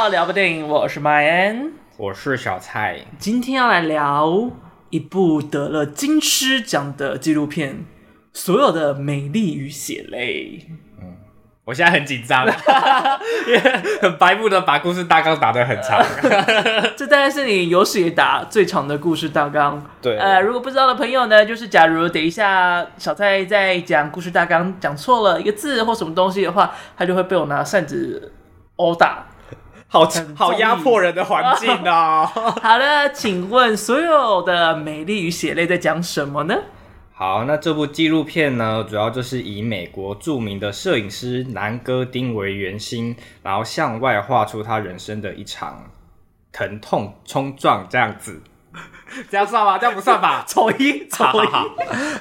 到聊部电影，我是 My An，，我是小蔡，今天要来聊一部得了金狮奖的纪录片《所有的美丽与血泪》。嗯，我现在很紧张，很白目的把故事大纲打得很长，这大概是你有史以打最长的故事大纲。对，呃，如果不知道的朋友呢，就是假如等一下小蔡在讲故事大纲讲错了一个字或什么东西的话，他就会被我拿扇子殴打。好好压迫人的环境哦。好的，请问所有的美丽与血泪在讲什么呢？好，那这部纪录片呢，主要就是以美国著名的摄影师南戈丁为圆心，然后向外画出他人生的一场疼痛冲撞，这样子，这样算吗？这样不算吧？丑一，丑一。好，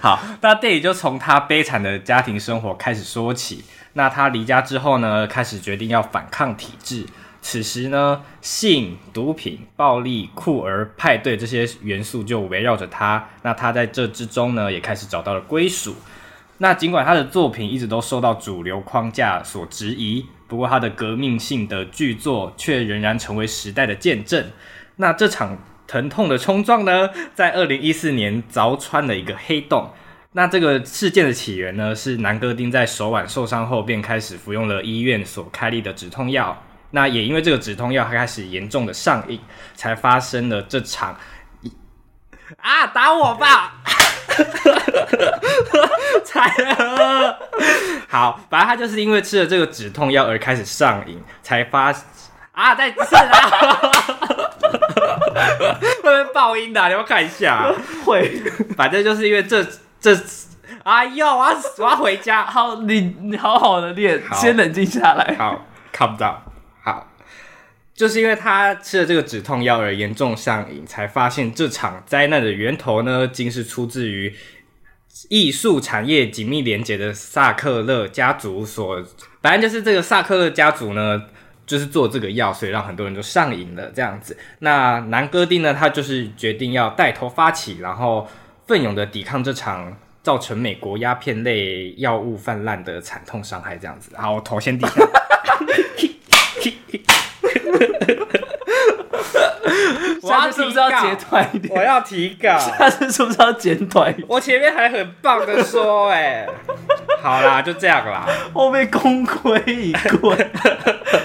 好，那电影就从他悲惨的家庭生活开始说起。那他离家之后呢，开始决定要反抗体制。此时呢，性、毒品、暴力、酷儿、派对这些元素就围绕着他。那他在这之中呢，也开始找到了归属。那尽管他的作品一直都受到主流框架所质疑，不过他的革命性的巨作却仍然成为时代的见证。那这场疼痛的冲撞呢，在二零一四年凿穿了一个黑洞。那这个事件的起源呢，是南戈丁在手腕受伤后便开始服用了医院所开立的止痛药。那也因为这个止痛药开始严重的上瘾，才发生了这场啊打我吧，才好，反正他就是因为吃了这个止痛药而开始上瘾，才发啊再次啊，会不会爆音的？你要看一下，啊？会，反正就是因为这这，哎呦，我要我要回家，好，你你好好的练，先冷静下来，好，calm down。就是因为他吃了这个止痛药而严重上瘾，才发现这场灾难的源头呢，竟是出自于艺术产业紧密连结的萨克勒家族所。反正就是这个萨克勒家族呢，就是做这个药，所以让很多人都上瘾了这样子。那南戈丁呢，他就是决定要带头发起，然后奋勇的抵抗这场造成美国鸦片类药物泛滥的惨痛伤害这样子。好，我头先低 下。下次是不是要剪短一点？我要提稿。下次是不是要剪短一点？我前面还很棒的说，哎，好啦，就这样啦。后面功亏一篑，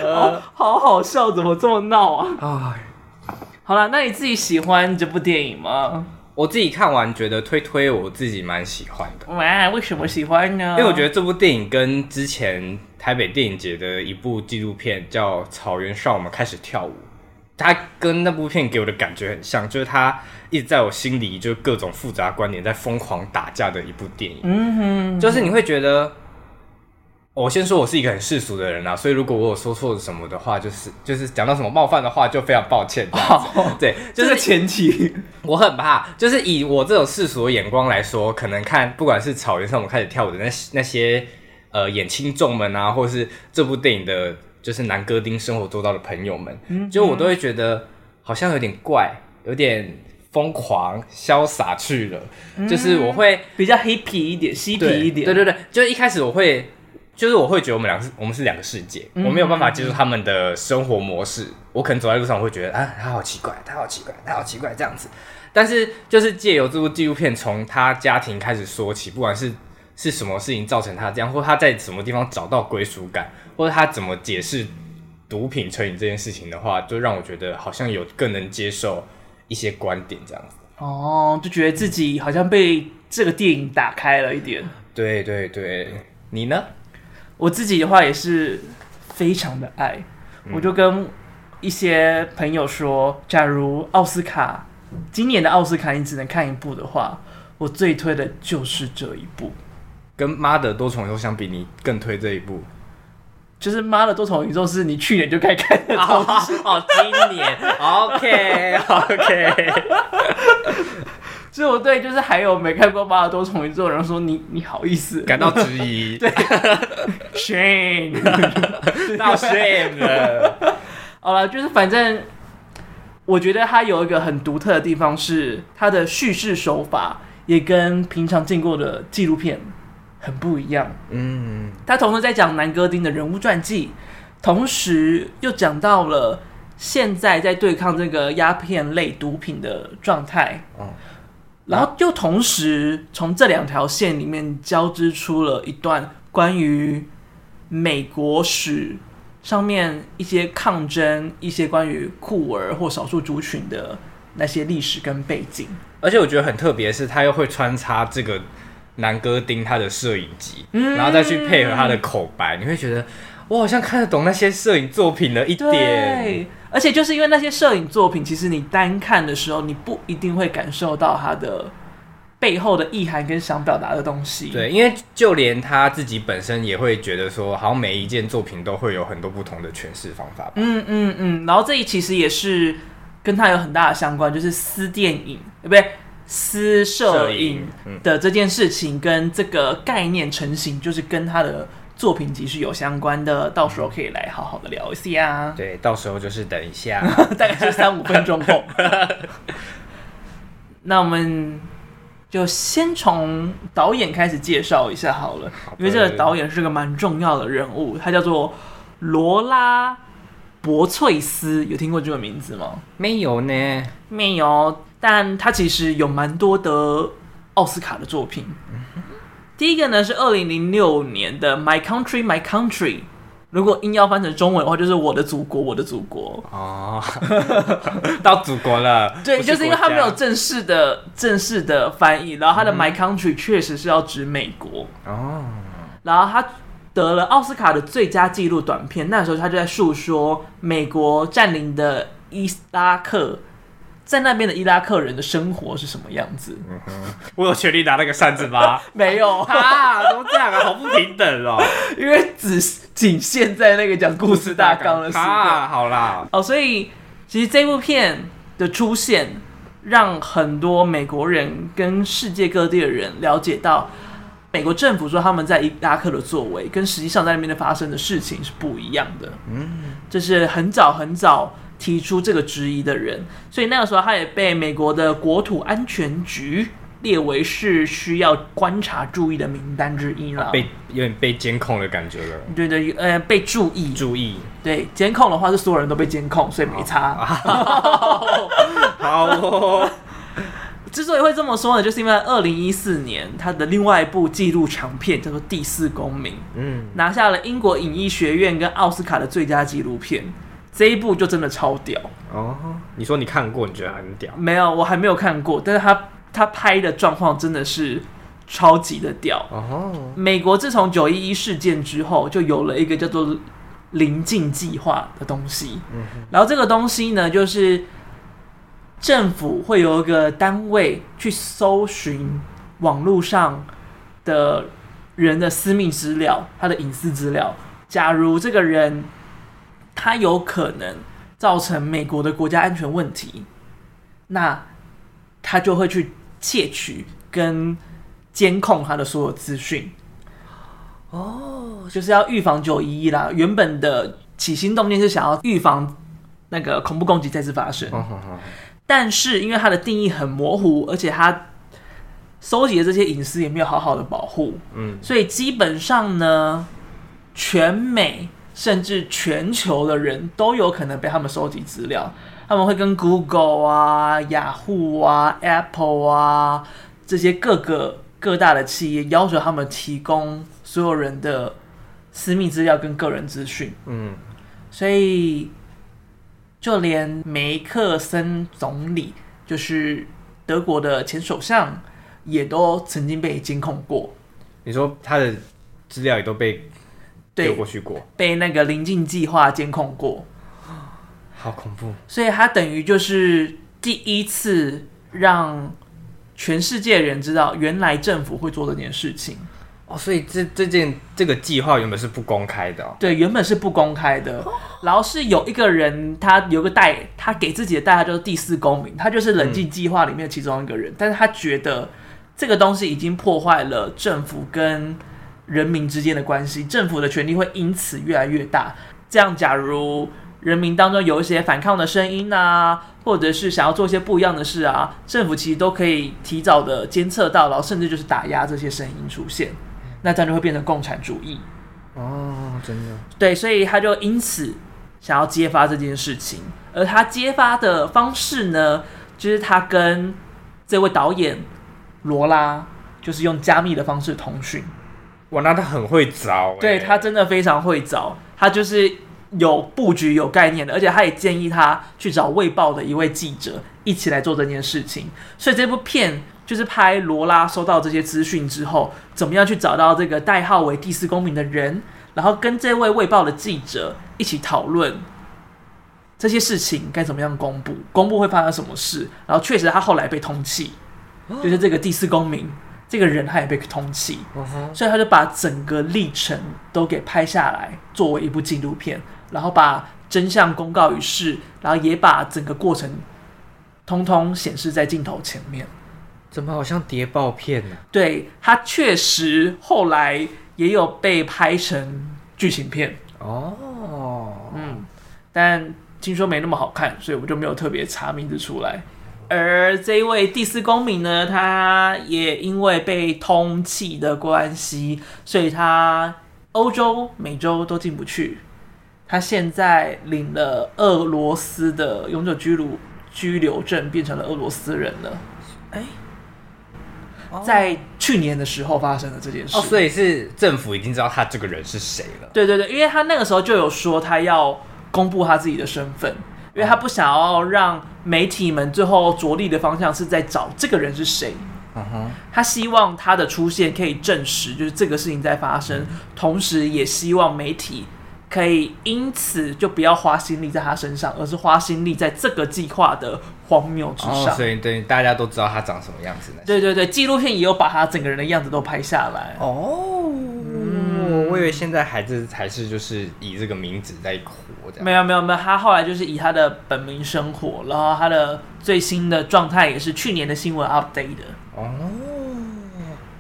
哦，好好笑，怎么这么闹啊？哎，好啦，那你自己喜欢这部电影吗？我自己看完觉得推推，我自己蛮喜欢的。哇，为什么喜欢呢？因为我觉得这部电影跟之前台北电影节的一部纪录片叫《草原上我们开始跳舞》。它跟那部片给我的感觉很像，就是它一直在我心里，就各种复杂观点在疯狂打架的一部电影。嗯哼，就是你会觉得，我先说我是一个很世俗的人啊，所以如果我有说错什么的话，就是就是讲到什么冒犯的话，就非常抱歉。对，就是前期，我很怕，就是以我这种世俗的眼光来说，可能看不管是草原上我们开始跳舞的那那些呃演青众们啊，或是这部电影的。就是南戈丁生活做到的朋友们，嗯，就我都会觉得好像有点怪，有点疯狂潇洒去了，嗯。就是我会比较 hippie 一点，嬉皮一点。对对对，就是一开始我会，就是我会觉得我们两个是，我们是两个世界，嗯，我没有办法接受他们的生活模式。嗯，我可能走在路上，我会觉得啊，他好奇怪，他好奇怪，他好奇怪这样子。但是就是借由这部纪录片，从他家庭开始说起，不管是是什么事情造成他这样，或他在什么地方找到归属感。或者他怎么解释毒品成瘾这件事情的话，就让我觉得好像有更能接受一些观点这样子。哦，就觉得自己好像被这个电影打开了一点。对对对，你呢？我自己的话也是非常的爱，嗯、我就跟一些朋友说，假如奥斯卡今年的奥斯卡你只能看一部的话，我最推的就是这一部。跟《妈的多重宇宙》相比，你更推这一部？就是妈的多重宇宙是你去年就该看的哦，哦，今年，OK OK。所以我对就是还有没看过妈的多重宇宙的人说，你你好意思感到质疑？对，shame，到 shame 了。好了，就是反正我觉得它有一个很独特的地方是它的叙事手法也跟平常见过的纪录片很不一样，嗯，他同时在讲南哥丁的人物传记，同时又讲到了现在在对抗这个鸦片类毒品的状态。嗯，然后又同时从这两条线里面交织出了一段关于美国史上面一些抗争、一些关于酷儿或少数族群的那些历史跟背景。而且我觉得很特别的是，他又会穿插这个南哥盯他的摄影机，嗯，然后再去配合他的口白，你会觉得我好像看得懂那些摄影作品了一点。对，而且就是因为那些摄影作品，其实你单看的时候，你不一定会感受到他的背后的意涵跟想表达的东西。对，因为就连他自己本身也会觉得说，好像每一件作品都会有很多不同的诠释方法。嗯嗯嗯，然后这一其实也是。跟他有很大的相关，就是私电影，对不对？私摄影的这件事情跟这个概念成型，就是跟他的作品集是有相关的。到时候可以来好好的聊一下。对，到时候就是等一下，大概是三五分钟后。那我们就先从导演开始介绍一下好了，好，因为这个导演是个蛮重要的人物，他叫做罗拉。博翠斯有听过这个名字吗？没有呢，没有。但他其实有蛮多的奥斯卡的作品。第一个呢是二零零六年的《My Country, My Country》，如果硬要翻成中文的话，就是我的祖国，我的祖国。哦，到祖国了。对，就是因为他没有正式的正式的翻译，然后他的《My Country》确实是要指美国。哦，然后他。得了奥斯卡的最佳纪录短片，那时候他就在诉说美国占领的伊拉克，在那边的伊拉克人的生活是什么样子。嗯哼，我有权利拿那个扇子吗？没有 啊，怎么这样啊？好不平等哦。因为只仅限在那个讲故事大纲的时候。啊，好啦。哦，所以其实这部片的出现，让很多美国人跟世界各地的人了解到。美国政府说他们在伊拉克的作为，跟实际上在那边的发生的事情是不一样的。嗯，这是很早很早提出这个质疑的人，所以那个时候他也被美国的国土安全局列为是需要观察注意的名单之一了。被有点被监控的感觉了。对对，呃，被注意，注意。对，监控的话是所有人都被监控，所以没差。好哦。之所以会这么说呢，就是因为二零一四年他的另外一部纪录长片叫做《第四公民》，嗯，拿下了英国影艺学院跟奥斯卡的最佳纪录片。这一部就真的超屌哦！你说你看过，你觉得很屌？没有，我还没有看过，但是他他拍的状况真的是超级的屌哦！美国自从九一一事件之后，就有了一个叫做“临近计划”的东西，然后这个东西呢，就是。政府会有一个单位去搜寻网络上的人的私密资料，他的隐私资料。假如这个人他有可能造成美国的国家安全问题，那他就会去窃取跟监控他的所有资讯。哦，就是要预防九一一啦。原本的起心动念是想要预防那个恐怖攻击再次发生。但是因为它的定义很模糊，而且它收集的这些隐私也没有好好的保护，嗯，所以基本上呢，全美甚至全球的人都有可能被他们收集资料。他们会跟 Google 啊、雅虎啊、Apple 啊这些各个各大的企业要求他们提供所有人的私密资料跟个人资讯，嗯，所以。就连梅克森总理，就是德国的前首相，也都曾经被监控过。你说他的资料也都被丢过去过，被那个临近计划监控过，好恐怖。所以他等于就是第一次让全世界人知道，原来政府会做这件事情。哦，所以这这件这个计划原本是不公开的哦。对，原本是不公开的。然后是有一个人，他有个代，他给自己的代号就是第四公民，他就是冷静计划里面的其中一个人。嗯。但是他觉得这个东西已经破坏了政府跟人民之间的关系，政府的权力会因此越来越大。这样，假如人民当中有一些反抗的声音啊，或者是想要做一些不一样的事啊，政府其实都可以提早的监测到，然后甚至就是打压这些声音出现。那这样就会变成共产主义。哦，真的。对，所以他就因此想要揭发这件事情，而他揭发的方式呢，就是他跟这位导演罗拉，就是用加密的方式通讯。哇，那他很会找欸。对，他真的非常会找，他就是有布局、有概念的，而且他也建议他去找《卫报》的一位记者一起来做这件事情。所以这部片就是拍罗拉收到这些资讯之后，怎么样去找到这个代号为第四公民的人，然后跟这位《卫报》的记者一起讨论这些事情该怎么样公布，公布会发生什么事。然后确实，他后来被通缉，就是这个第四公民。这个人他也被通缉，uh. 所以他就把整个历程都给拍下来，作为一部纪录片，然后把真相公告于世，然后也把整个过程通通显示在镜头前面。怎么好像谍报片呢？对，他确实后来也有被拍成剧情片哦，oh. 嗯，但听说没那么好看，所以我就没有特别查名字出来。而这一位第四公民呢，他也因为被通缉的关系，所以他欧洲、美洲都进不去。他现在领了俄罗斯的永久居留居留证，变成了俄罗斯人了。哎，在去年的时候发生了这件事。哦，所以是政府已经知道他这个人是谁了。对对对，因为他那个时候就有说他要公布他自己的身份。因为他不想要让媒体们最后着力的方向是在找这个人是谁，他希望他的出现可以证实就是这个事情在发生，同时也希望媒体可以因此就不要花心力在他身上，而是花心力在这个计划的荒谬之上。所以对大家都知道他长什么样子。对对对，纪录片也有把他整个人的样子都拍下来。哦，嗯，我以为现在孩子还是就是以这个名字在活的。没有没有没有，他后来就是以他的本名生活，然后他的最新的状态也是去年的新闻 update 的哦。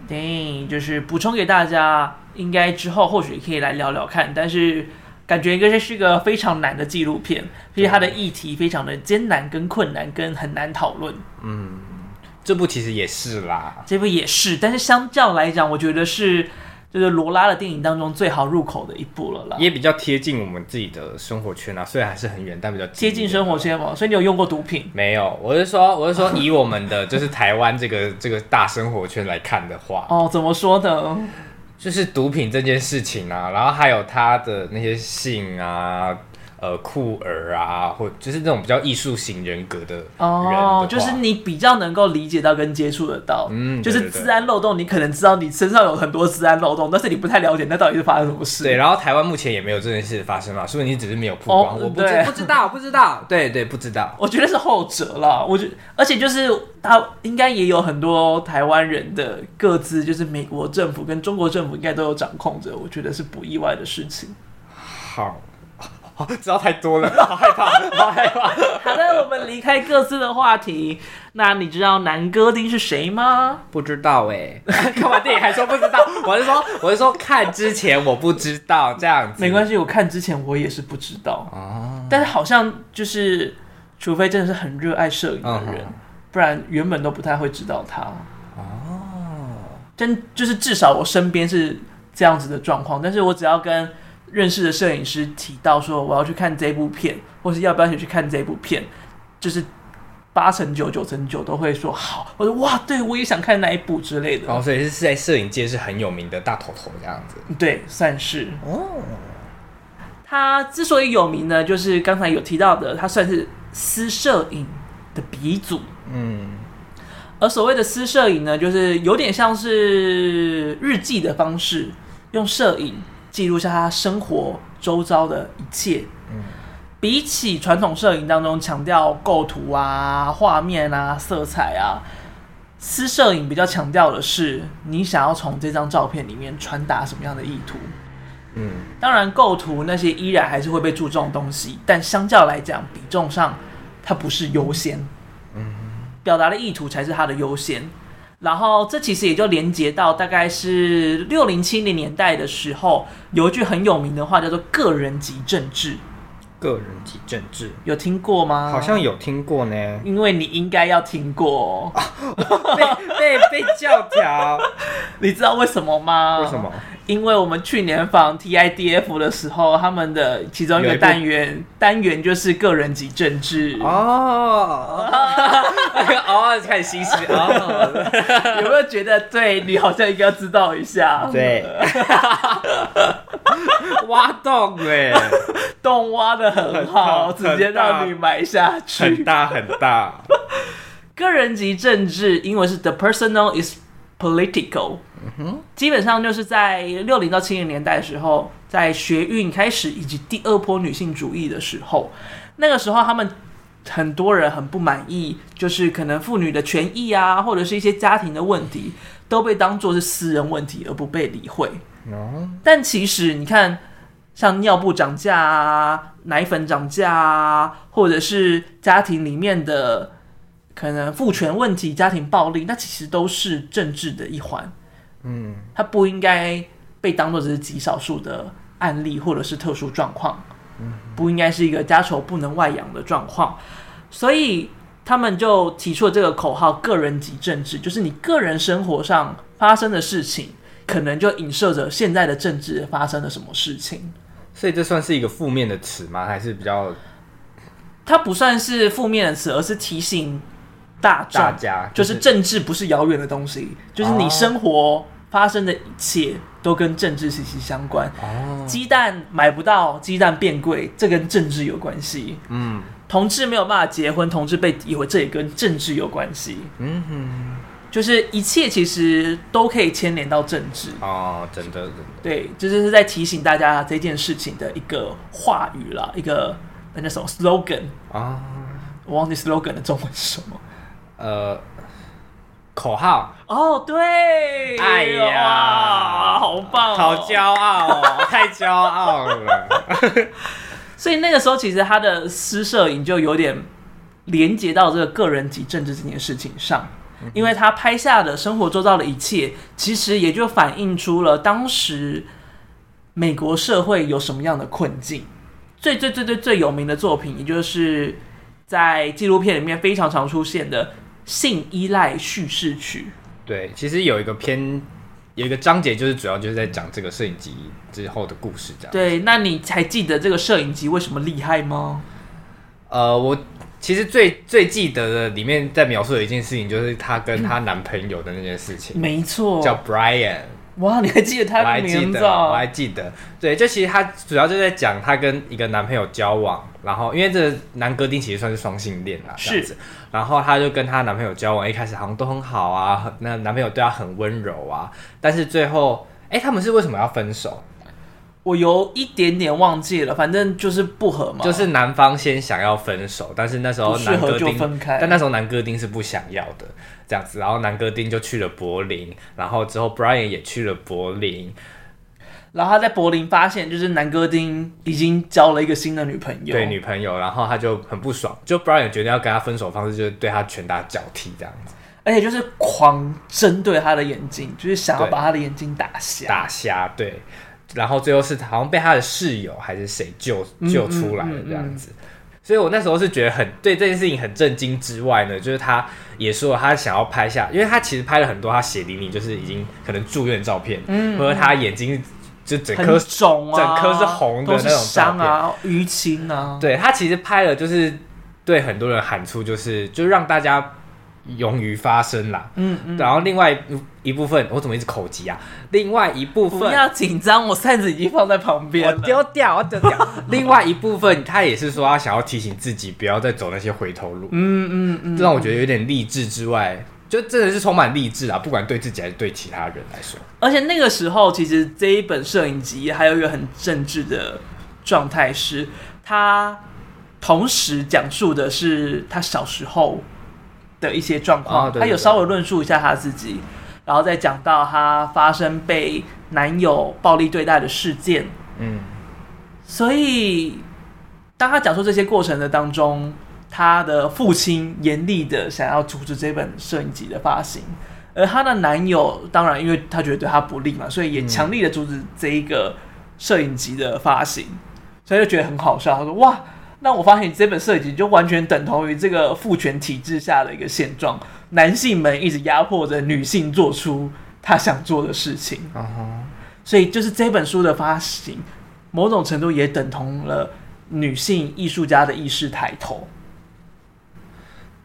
对，就是补充给大家，应该之后或许可以来聊聊看，但是感觉应该是个非常难的纪录片，因为它的议题非常的艰难跟困难跟很难讨论。嗯，这部其实也是啦，这部也是，但是相较来讲，我觉得是。就是罗拉的电影当中最好入口的一部了啦，也比较贴近我们自己的生活圈啊，虽然还是很远，但比较贴近生活圈嘛。所以你有用过毒品？没有，我是说，我是说，以我们的就是台湾这个这个大生活圈来看的话，哦，怎么说呢？就是毒品这件事情啊，然后还有他的那些性啊。呃，酷儿啊，或就是那种比较艺术型人格的人就是你比较能够理解到跟接触得到，嗯，就是治安漏洞，你可能知道你身上有很多治安漏洞，但是你不太了解那到底是发生什么事。对，然后台湾目前也没有这件事发生嘛，所以你只是没有曝光，哦、我不知 不知道，不知道，对对，不知道。我觉得是后者啦，我觉得，而且就是他应该也有很多台湾人的各自，就是美国政府跟中国政府应该都有掌控着，我觉得是不意外的事情。好。哦，知道太多了，好害怕，好害怕。好的，我们离开各自的话题。那你知道男歌丁是谁吗？不知道哎、欸，看完电影还说不知道。我是说，我是说看之前我不知道这样子。没关系，我看之前我也是不知道。啊。但是好像就是，除非真的是很热爱摄影的人，嗯、不然原本都不太会知道他。哦。真就是至少我身边是这样子的状况，但是我只要跟。认识的摄影师提到说，我要去看这部片，或是要不要一起去看这部片，就是八成九九成九都会说好。我说哇，对我也想看那一部之类的。哦，所以是在摄影界是很有名的大头头这样子。对，算是哦。他之所以有名呢，就是刚才有提到的，他算是私摄影的鼻祖。嗯。而所谓的私摄影呢，就是有点像是日记的方式，用摄影。记录下他生活周遭的一切。嗯，比起传统摄影当中强调构图啊、画面啊、色彩啊，私摄影比较强调的是你想要从这张照片里面传达什么样的意图。嗯，当然构图那些依然还是会被注重的东西，但相较来讲，比重上它不是优先。嗯，表达的意图才是它的优先。然后这其实也就连接到大概是六零七零年代的时候，有一句很有名的话叫做“个人及政治”。个人及政治，有听过吗？好像有听过呢。因为你应该要听过，被被被教条。你知道为什么吗？为什么？因为我们去年访 TIDF 的时候，他们的其中一个单元单元就是个人及政治哦，哦，开始欣喜哦，有没有觉得对你好像应该要知道一下？对，挖洞哎，洞挖的很好，很直接让你埋下去，很大很大。个人及政治，英文是 The personal is political。基本上就是在六零到七零年代的时候，在学运开始以及第二波女性主义的时候，那个时候他们很多人很不满意，就是可能妇女的权益啊，或者是一些家庭的问题，都被当作是私人问题而不被理会。但其实你看，像尿布涨价啊、奶粉涨价啊，或者是家庭里面的可能父权问题、家庭暴力，那其实都是政治的一环。嗯，它不应该被当做只是极少数的案例或者是特殊状况，不应该是一个家丑不能外扬的状况，所以他们就提出了这个口号：个人及政治，就是你个人生活上发生的事情，可能就影射着现在的政治发生了什么事情。所以这算是一个负面的词吗？还是比较？它不算是负面的词，而是提醒大大家，就是政治不是遥远的东西，就是你生活。发生的一切都跟政治息息相关。哦，鸡蛋买不到，鸡蛋变贵，这跟政治有关系。嗯，同志没有办法结婚，同志被诋毁，这也跟政治有关系。嗯哼，就是一切其实都可以牵连到政治。哦，真的，真的。对，这就是在提醒大家这件事情的一个话语啦，一个那叫什么 slogan 啊？我忘记 slogan 的中文是什么。呃。口号哦，对，哎呀，好棒哦，好骄傲哦，太骄傲了。所以那个时候，其实他的私摄影就有点连接到这个个人及政治这件事情上，因为他拍下的生活周遭的一切，其实也就反映出了当时美国社会有什么样的困境。最最最最最有名的作品，也就是在纪录片里面非常常出现的。性依赖叙事曲，对，其实有一个篇，有一个章节，就是主要就是在讲这个摄影集之后的故事，这样。对，那你还记得这个摄影集为什么厉害吗？呃，我其实最最记得的里面在描述的一件事情，就是她跟她男朋友的那件事情。没错，叫 Brian。哇，你还记得他的名字？我还记得，对，就其实他主要就在讲他跟一个男朋友交往，然后因为这个男歌丁其实算是双性恋啦，是，这样子，然后他就跟他男朋友交往，一开始好像都很好啊，那男朋友对他很温柔啊，但是最后，哎，他们是为什么要分手？我有一点点忘记了，反正就是不合嘛。就是男方先想要分手，但是那时候男歌丁，但那时候男哥丁是不想要的，这样子。然后男哥丁就去了柏林，然后之后 Brian 也去了柏林，然后他在柏林发现，就是男哥丁已经交了一个新的女朋友，对女朋友，然后他就很不爽，就 Brian 决定要跟他分手方式就是对他拳打脚踢这样子，而且就是狂针对他的眼睛，就是想要把他的眼睛打瞎，打瞎，对。然后最后是好像被他的室友还是谁救救出来的这样子，所以我那时候是觉得很对这件事情很震惊之外呢，就是他也说他想要拍下，因为他其实拍了很多他血淋淋就是已经可能住院的照片，嗯，或者他眼睛就整颗肿啊，整颗是红的那种伤啊，淤青啊，对他其实拍了就是对很多人喊出就是就让大家。勇于发声啦，嗯嗯，然后另外一部分，我怎么一直口急啊？另外一部分不要紧张，我扇子已经放在旁边，我丢掉，我丢掉。另外一部分，他也是说他想要提醒自己不要再走那些回头路，嗯嗯嗯，这让我觉得有点励志之外，就真的是充满励志啊！不管对自己还是对其他人来说，而且那个时候，其实这一本摄影集还有一个很政治的状态，是他同时讲述的是他小时候。的一些状况，他有稍微论述一下他自己，然后再讲到他发生被男友暴力对待的事件。嗯，所以当他讲述这些过程的当中，他的父亲严厉的想要阻止这本摄影集的发行，而他的男友当然因为他觉得对他不利嘛，所以也强力的阻止这一个摄影集的发行，所以就觉得很好笑。他说：“哇！”那我发现这本设计就完全等同于这个父权体制下的一个现状，男性们一直压迫着女性做出他想做的事情。Uh huh. 所以就是这本书的发行，某种程度也等同了女性艺术家的意识抬头。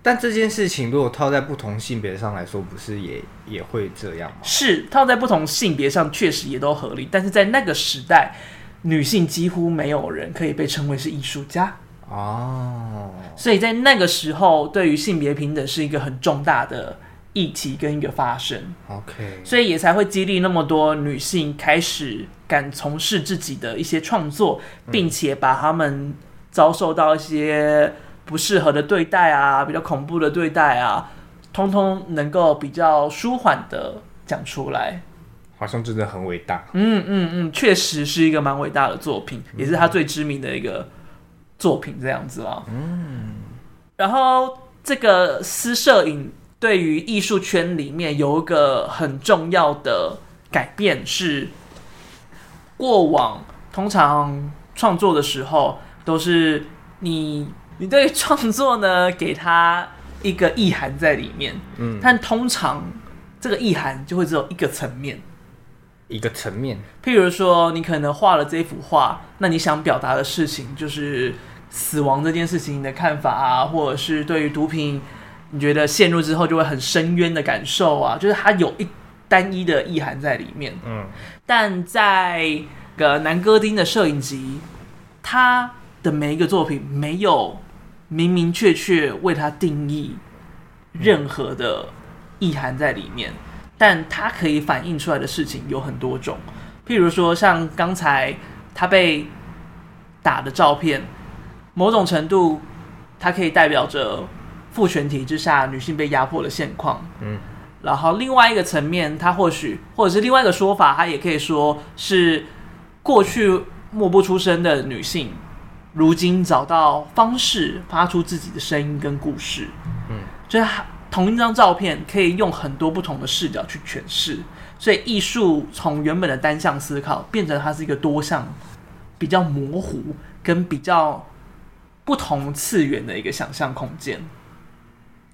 但这件事情如果套在不同性别上来说，不是也也会这样吗？是套在不同性别上，确实也都合理。但是在那个时代，女性几乎没有人可以被称为是艺术家哦。所以在那个时候，对于性别平等是一个很重大的。议题跟一个发生，OK，所以也才会激励那么多女性开始敢从事自己的一些创作，并且把她们遭受到一些不适合的对待啊，比较恐怖的对待啊，通通能够比较舒缓的讲出来，好像真的很伟大。嗯嗯嗯，确实是一个蛮伟大的作品，也是他最知名的一个作品，这样子啊。嗯，然后这个私摄影。对于艺术圈里面有一个很重要的改变是，过往通常创作的时候都是你 你对创作呢给他一个意涵在里面，嗯，但通常这个意涵就会只有一个层面，一个层面。譬如说，你可能画了这幅画，那你想表达的事情就是死亡这件事情的看法啊，或者是对于毒品。你觉得陷入之后就会很深渊的感受啊，就是它有一单一的意涵在里面。嗯，但在个南哥丁的摄影集，他的每一个作品没有明明确确为他定义任何的意涵在里面，但他可以反映出来的事情有很多种。譬如说，像刚才他被打的照片，某种程度，它可以代表着。父权体制下女性被压迫的现况，嗯，然后另外一个层面，它或许或者是另外一个说法，它也可以说是过去默不出声的女性，如今找到方式发出自己的声音跟故事，嗯，就是同一张照片可以用很多不同的视角去诠释，所以艺术从原本的单向思考变成它是一个多项、比较模糊跟比较不同次元的一个想象空间。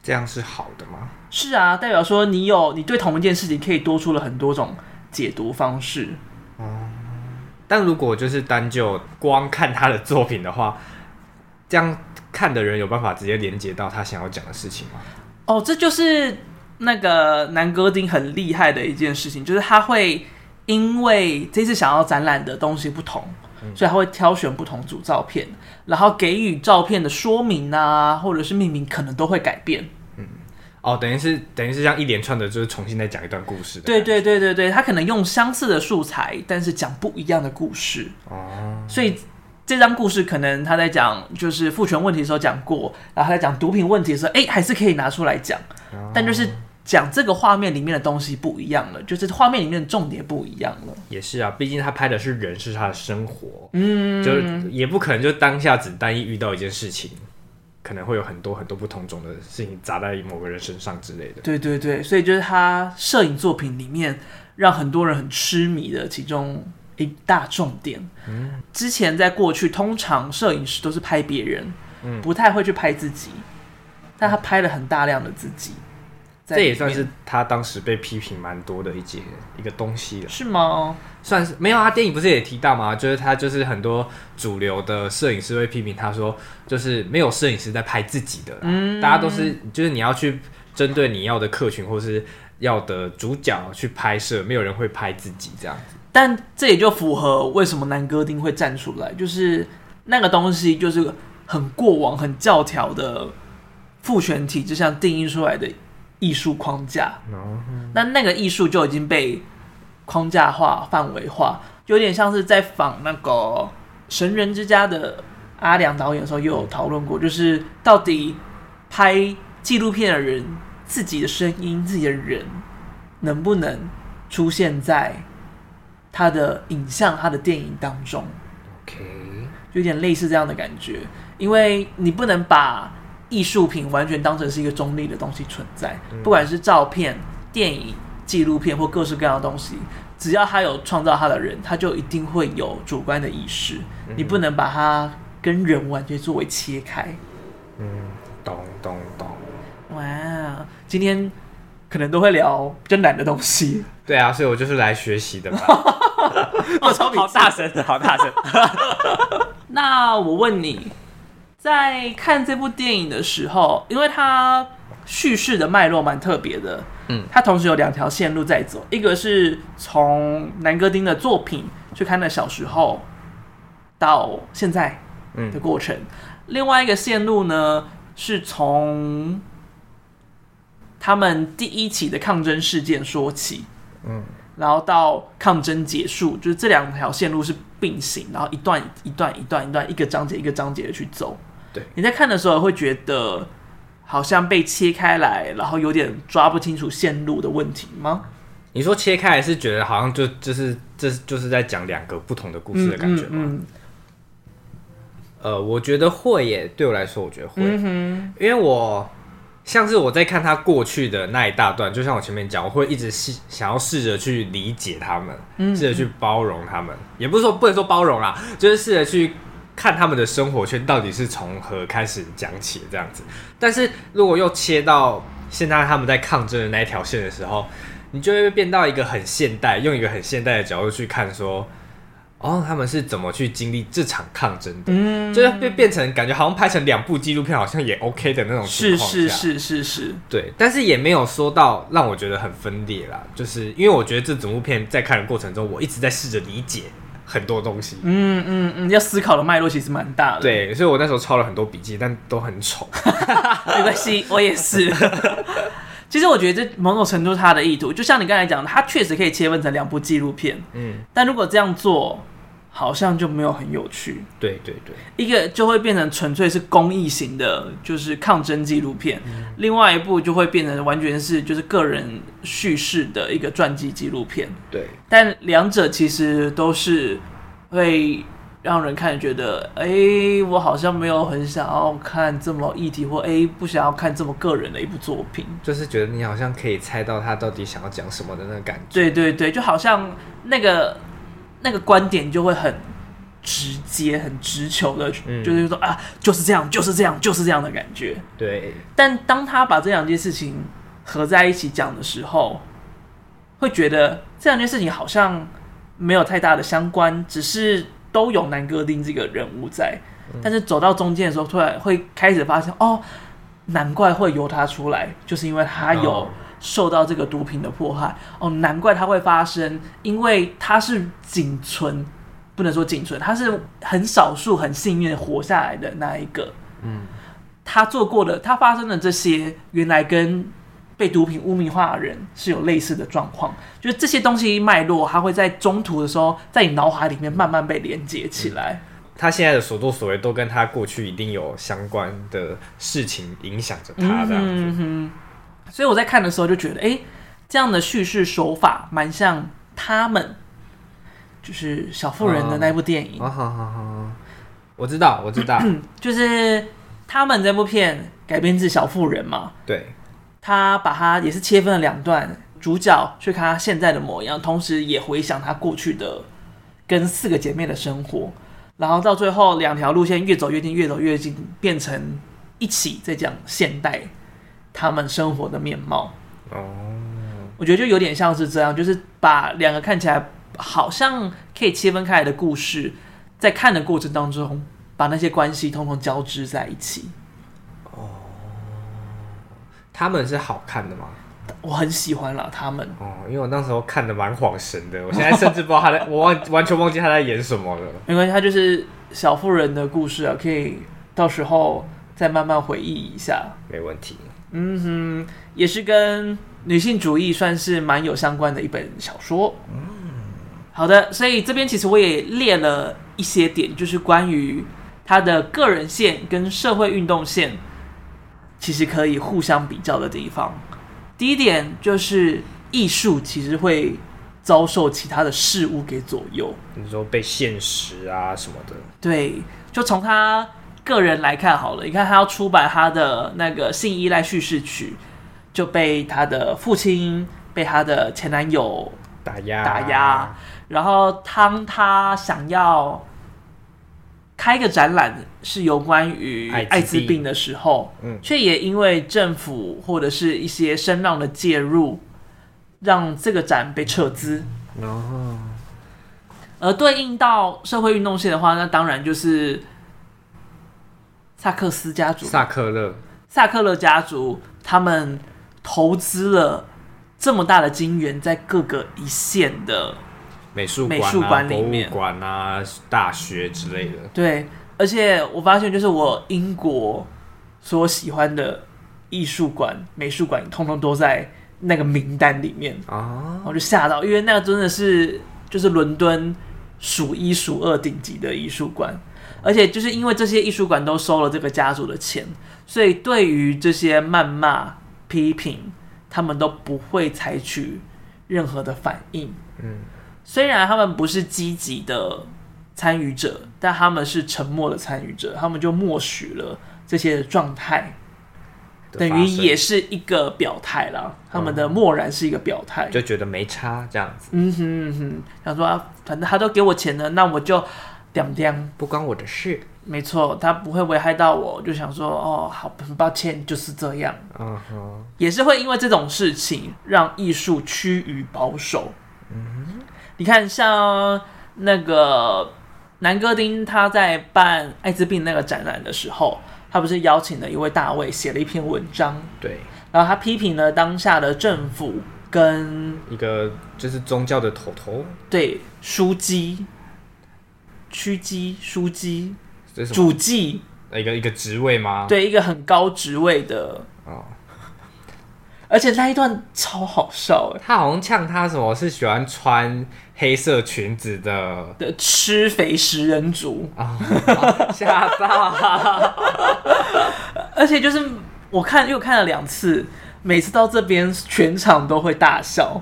这样是好的吗？是啊，代表说你有你对同一件事情可以多出了很多种解读方式。嗯，但如果就是单就光看他的作品的话，这样看的人有办法直接连接到他想要讲的事情吗？哦，这就是那个南哥丁很厉害的一件事情，就是他会因为这次想要展览的东西不同。所以他会挑选不同组照片，然后给予照片的说明啊，或者是命名，可能都会改变。嗯，哦，等于是等于是这样一连串的，就是重新再讲一段故事。对对对对对，他可能用相似的素材，但是讲不一样的故事。哦，所以这张故事可能他在讲就是父权问题的时候讲过，然后他在讲毒品问题的时候，哎，还是可以拿出来讲，哦，但就是。讲这个画面里面的东西不一样了，就是画面里面的重点不一样了。也是啊，毕竟他拍的是人，是他的生活，嗯，就是也不可能就当下只单一遇到一件事情，可能会有很多很多不同种的事情砸在某个人身上之类的。对对对，所以就是他摄影作品里面让很多人很痴迷的其中一大重点。嗯，之前在过去，通常摄影师都是拍别人，嗯，不太会去拍自己，但他拍了很大量的自己。这也算是他当时被批评蛮多的一节一个东西了，是吗？算是没有啊。电影不是也提到吗？就是他就是很多主流的摄影师会批评他说，就是没有摄影师在拍自己的，嗯，大家都是就是你要去针对你要的客群或是要的主角去拍摄，没有人会拍自己这样子。但这也就符合为什么南哥丁会站出来，就是那个东西就是很过往、很教条的父权体制下定义出来的。艺术框架，那那个艺术就已经被框架化、范围化，就有点像是在仿那个《神人之家》的阿良导演的时候，又有讨论过，就是到底拍纪录片的人自己的声音、自己的人，能不能出现在他的影像、他的电影当中？OK，就有点类似这样的感觉，因为你不能把。艺术品完全当成是一个中立的东西存在，不管是照片、电影、纪录片或各式各样的东西，只要他有创造他的人，他就一定会有主观的意识。你不能把它跟人完全作为切开。嗯，懂懂懂。哇，今天可能都会聊比较难的东西。对啊，所以我就是来学习的嘛。我 超好大声的，好大声。那我问你，在看这部电影的时候，因为它叙事的脉络蛮特别的，嗯，它同时有两条线路在走，一个是从南哥丁的作品去看的小时候到现在嗯的过程，嗯、另外一个线路呢是从他们第一起的抗争事件说起，嗯。然后到抗争结束，就是这两条线路是并行，然后一段一段一段一段，一个章节一个章节的去走。对，你在看的时候会觉得好像被切开来，然后有点抓不清楚线路的问题吗？你说切开来是觉得好像就就是这就是在讲两个不同的故事的感觉吗？嗯嗯嗯、呃，我觉得会耶，对我来说我觉得会，嗯、因为我。像是我在看他过去的那一大段，就像我前面讲，我会一直试想要试着去理解他们，试着去包容他们，也不是说不能说包容啦，就是试着去看他们的生活圈到底是从何开始讲起这样子。但是如果又切到现在他们在抗争的那一条线的时候，你就会变到一个很现代，用一个很现代的角度去看说。哦，他们是怎么去经历这场抗争的？嗯，就是变变成感觉好像拍成两部纪录片，好像也 OK 的那种情况。是是是是是，对，但是也没有说到让我觉得很分裂啦。就是因为我觉得这整部片在看的过程中，我一直在试着理解很多东西。嗯嗯嗯，要思考的脉络其实蛮大的。对，所以我那时候抄了很多笔记，但都很丑。没关系，我也是。其实我觉得这某种程度他的意图，就像你刚才讲的，他确实可以切分成两部纪录片。嗯，但如果这样做。好像就没有很有趣。对对对，一个就会变成纯粹是公益型的，就是抗争纪录片；嗯、另外一部就会变成完全是就是个人叙事的一个传记纪录片。对，但两者其实都是会让人看觉得，哎，我好像没有很想要看这么议题，或哎不想要看这么个人的一部作品，就是觉得你好像可以猜到他到底想要讲什么的那个感觉。对对对，就好像那个。那个观点就会很直接、很直球的，嗯、就是说啊，就是这样，就是这样，就是这样的感觉。对。但当他把这两件事情合在一起讲的时候，会觉得这两件事情好像没有太大的相关，只是都有南哥丁这个人物在。嗯、但是走到中间的时候，突然会开始发现，哦，难怪会由他出来，就是因为他有。哦受到这个毒品的迫害哦，难怪它会发生，因为它是仅存，不能说仅存，它是很少数很幸运的活下来的那一个。嗯，他做过的，他发生的这些，原来跟被毒品污名化的人是有类似的状况，就是这些东西脉络，它会在中途的时候，在你脑海里面慢慢被连接起来。嗯，他现在的所作所为，都跟他过去一定有相关的事情影响着他这样子。嗯哼。所以我在看的时候就觉得，哎，这样的叙事手法蛮像他们，就是小妇人的那部电影。好好好，我知道，我知道，就是他们这部片改编自小妇人嘛。对，他把它也是切分了两段，主角去看他现在的模样，同时也回想他过去的跟四个姐妹的生活，然后到最后两条路线越走越近，越走越近，变成一起在讲现代。他们生活的面貌哦，我觉得就有点像是这样，就是把两个看起来好像可以切分开来的故事，在看的过程当中，把那些关系通通交织在一起。哦，他们是好看的吗？我很喜欢了，他们哦，因为我那时候看的蛮恍神的，我现在甚至不知道他在，我忘完全忘记他在演什么了。没关系，他就是小妇人的故事啊，可以到时候再慢慢回忆一下，没问题。嗯哼，也是跟女性主义算是蛮有相关的一本小说。嗯，好的，所以这边其实我也列了一些点，就是关于他的个人线跟社会运动线，其实可以互相比较的地方。第一点就是艺术其实会遭受其他的事物给左右，你说被现实啊什么的。对，就从他。个人来看好了，你看他要出版他的那个性依赖叙事曲，就被他的父亲、被他的前男友打压打压。然后当他想要开一个展览，是有关于艾滋病的时候，嗯，却也因为政府或者是一些声浪的介入，让这个展被撤资。哦。而对应到社会运动线的话，那当然就是萨克斯家族，萨克勒，萨克勒家族，他们投资了这么大的金元在各个一线的美术美术馆里面，博物馆啊，大学之类的。对，而且我发现，就是我英国所喜欢的艺术馆、美术馆，通通都在那个名单里面。啊，我就吓到，因为那个真的是就是伦敦数一数二顶级的艺术馆，而且就是因为这些艺术馆都收了这个家族的钱，所以对于这些谩骂、批评，他们都不会采取任何的反应。嗯。虽然他们不是积极的参与者，但他们是沉默的参与者，他们就默许了这些状态，等于也是一个表态了。他们的默然是一个表态，就觉得没差这样子。嗯哼嗯哼，想说啊，反正他都给我钱了，那我就点点，不关我的事。没错，他不会危害到我，就想说哦，好，很抱歉，就是这样。嗯哼，也是会因为这种事情让艺术趋于保守。你看，像那个南哥丁，他在办艾滋病那个展览的时候，他不是邀请了一位大卫写了一篇文章，对，然后他批评了当下的政府跟一个就是宗教的头头，对，书记、区基、书记、主祭，一个一个职位吗？对，一个很高职位的。哦。而且那一段超好笑哎，他好像呛他什么是喜欢穿黑色裙子的。的吃肥食人族。啊，吓到！而且就是我看又看了两次，每次到这边全场都会大笑，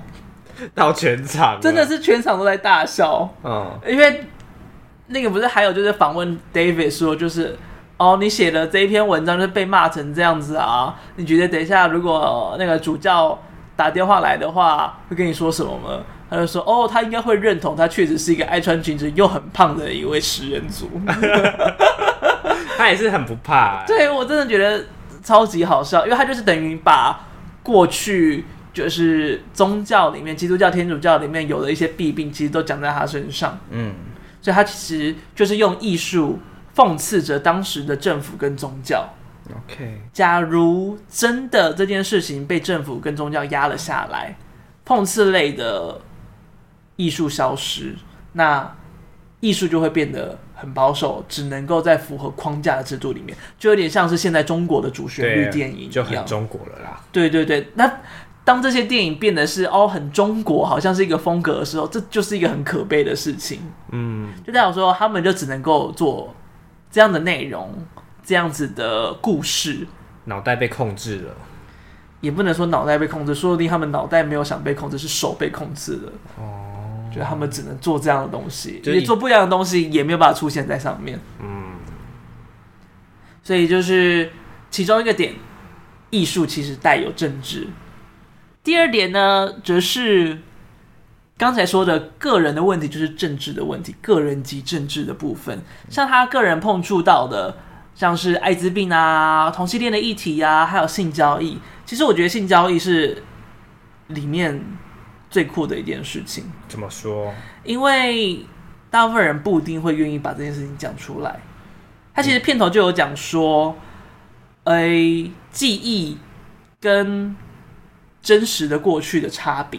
到全场真的是全场都在大笑。嗯，因为那个不是还有就是访问 David 说就是。哦，你写的这一篇文章就被骂成这样子啊？你觉得等一下如果那个主教打电话来的话，会跟你说什么吗？他就说：“哦，他应该会认同，他确实是一个爱穿裙子又很胖的一位食人族。” 他也是很不怕、欸。对，我真的觉得超级好笑，因为他就是等于把过去就是宗教里面，基督教、天主教里面有的一些弊病，其实都讲在他身上。嗯，所以他其实就是用艺术。讽刺着当时的政府跟宗教。OK，假如真的这件事情被政府跟宗教压了下来，讽刺类的艺术消失，那艺术就会变得很保守，只能够在符合框架的制度里面，就有点像是现在中国的主旋律电影一样，就很中国了啦。对对对，那当这些电影变得是哦很中国，好像是一个风格的时候，这就是一个很可悲的事情。嗯，就代表说他们就只能够做。这样的内容，这样子的故事，脑袋被控制了，也不能说脑袋被控制，说不定他们脑袋没有想被控制，是手被控制了。哦，觉得他们只能做这样的东西，就是做不一样的东西，也没有办法出现在上面。嗯，所以就是其中一个点，艺术其实带有政治。第二点呢，则是。刚才说的个人的问题就是政治的问题，个人及政治的部分，像他个人碰触到的，像是艾滋病啊、同性恋的议题啊，还有性交易。其实我觉得性交易是里面最酷的一件事情。怎么说？因为大部分人不一定会愿意把这件事情讲出来。他其实片头就有讲说，哎、嗯，记忆跟真实的过去的差别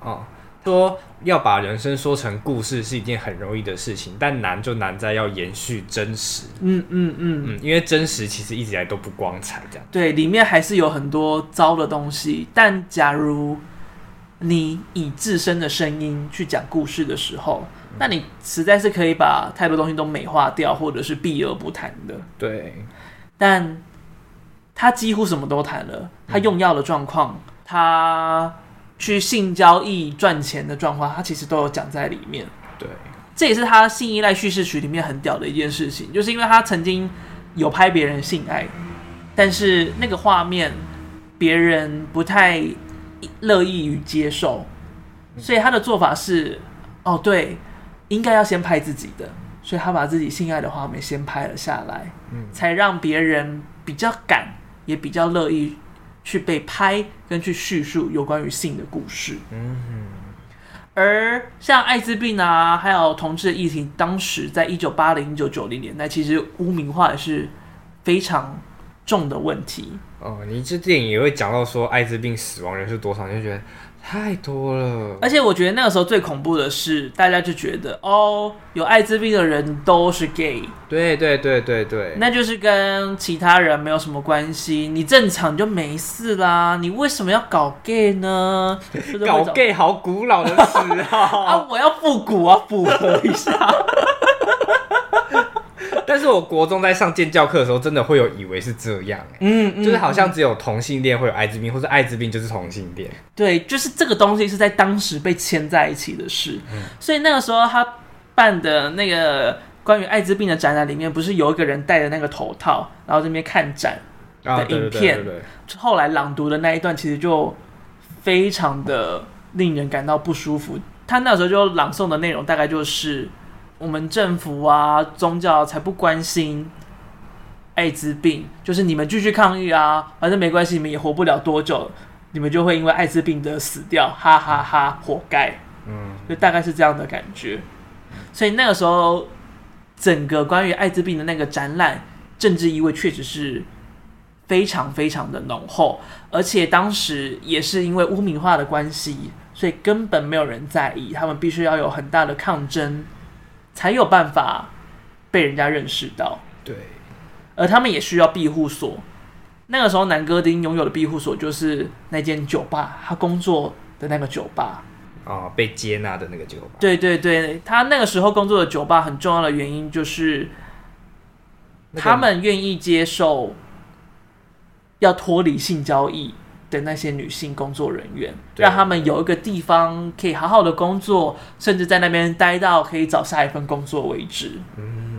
哦。说要把人生说成故事是一件很容易的事情，但难就难在要延续真实。嗯嗯嗯嗯，因为真实其实一直以来都不光彩，这样。对，里面还是有很多糟的东西。但假如你以自身的声音去讲故事的时候，嗯，那你实在是可以把太多东西都美化掉，或者是避而不谈的。对，但他几乎什么都谈了。他用药的状况，嗯，他。去性交易赚钱的状况，他其实都有讲在里面。对，这也是他性依赖叙事曲里面很屌的一件事情，就是因为他曾经有拍别人性爱，但是那个画面别人不太乐意于接受，所以他的做法是，哦，对，应该要先拍自己的，所以他把自己性爱的画面先拍了下来，嗯，才让别人比较敢，也比较乐意。去被拍跟去叙述有关于性的故事，嗯哼，而像艾滋病啊，还有同志的议题，当时在一九八零、一九九零年代，其实污名化也是非常重的问题。哦，你这电影也会讲到说艾滋病死亡人数多少，你就觉得。太多了，而且我觉得那个时候最恐怖的是，大家就觉得哦，有艾滋病的人都是 gay，对对对对对，那就是跟其他人没有什么关系，你正常就没事啦，你为什么要搞 gay 呢？搞 gay 好古老的词啊！啊我要复古啊，复合一下。但是我国中在上健教课的时候，真的会有以为是这样，嗯，嗯，就是好像只有同性恋会有艾滋病，或者艾滋病就是同性恋。对，就是这个东西是在当时被牵在一起的事。嗯，所以那个时候他办的那个关于艾滋病的展览里面，不是有一个人戴着那个头套，然后这边看展的影片，后来朗读的那一段，其实就非常的令人感到不舒服。他那时候就朗诵的内容大概就是。我们政府啊，宗教才不关心艾滋病，就是你们继续抗议啊，反正没关系，你们也活不了多久，你们就会因为艾滋病的死掉，哈哈哈哈，活该。嗯，就大概是这样的感觉。所以那个时候，整个关于艾滋病的那个展览，政治意味确实是非常非常的浓厚，而且当时也是因为污名化的关系，所以根本没有人在意，他们必须要有很大的抗争。才有办法被人家认识到，对，而他们也需要庇护所。那个时候，南哥丁拥有的庇护所就是那间酒吧，他工作的那个酒吧，哦，被接纳的那个酒吧。对对对，他那个时候工作的酒吧很重要的原因就是，他们愿意接受要脱离性交易。的那些女性工作人员，让他们有一个地方可以好好的工作，甚至在那边待到可以找下一份工作为止。嗯，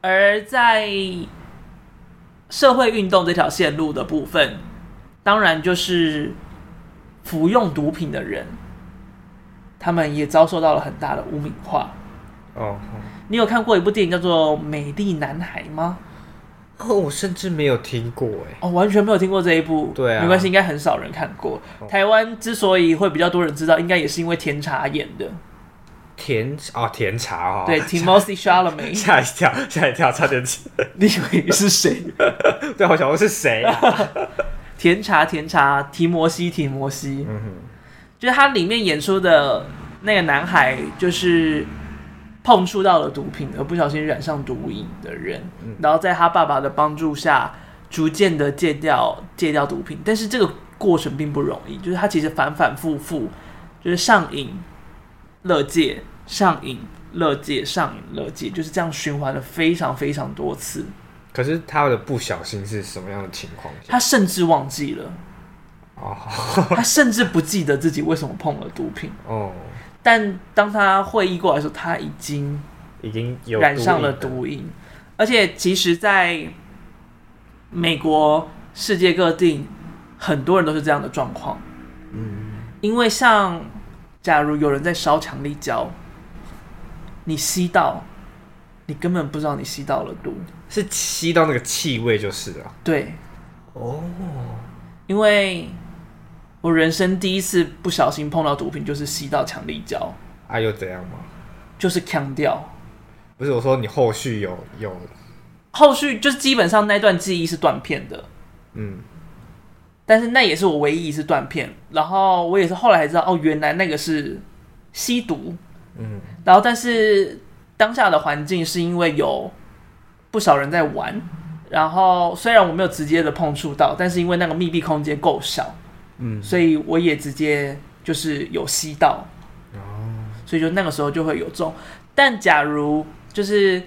而在社会运动这条线路的部分，当然就是服用毒品的人，他们也遭受到了很大的污名化。哦，你有看过一部电影叫做《美丽男孩》吗？哦，我甚至没有听过哎，哦，完全没有听过这一部。对啊，没关系，应该很少人看过。哦、台湾之所以会比较多人知道，应该也是因为甜茶演的。甜哦，甜茶哦，对，Timothée Chalamet，吓一跳，吓一跳，差点，你以为是谁？对，我想问是谁啊？甜茶，甜茶，提摩西，提摩西。嗯哼，就是他里面演出的那个男孩，就是。碰触到了毒品而不小心染上毒瘾的人，然后在他爸爸的帮助下，逐渐的戒掉戒掉毒品，但是这个过程并不容易，就是他其实反反复复，就是上瘾、乐戒、上瘾、乐戒、上瘾、乐戒，就是这样循环了非常非常多次。可是他的不小心是什么样的情况？他甚至忘记了，哦，他甚至不记得自己为什么碰了毒品哦。但当他会意过来的时候，他已经已经有染上了毒瘾，而且其实，在美国、世界各地，很多人都是这样的状况。嗯，因为像假如有人在烧强力胶，你吸到，你根本不知道你吸到了毒，是吸到那个气味就是了。对，哦，因为。我人生第一次不小心碰到毒品，就是吸到强力胶。啊，又怎样吗？就是呛掉。不是我说你后续有有，后续就是基本上那段记忆是断片的。嗯。但是那也是我唯一一次断片，然后我也是后来才知道，哦，原来那个是吸毒。嗯。然后，但是当下的环境是因为有不少人在玩，然后虽然我没有直接的碰触到，但是因为那个密闭空间够小。嗯，所以我也直接就是有吸到，哦，所以就那个时候就会有中。但假如就是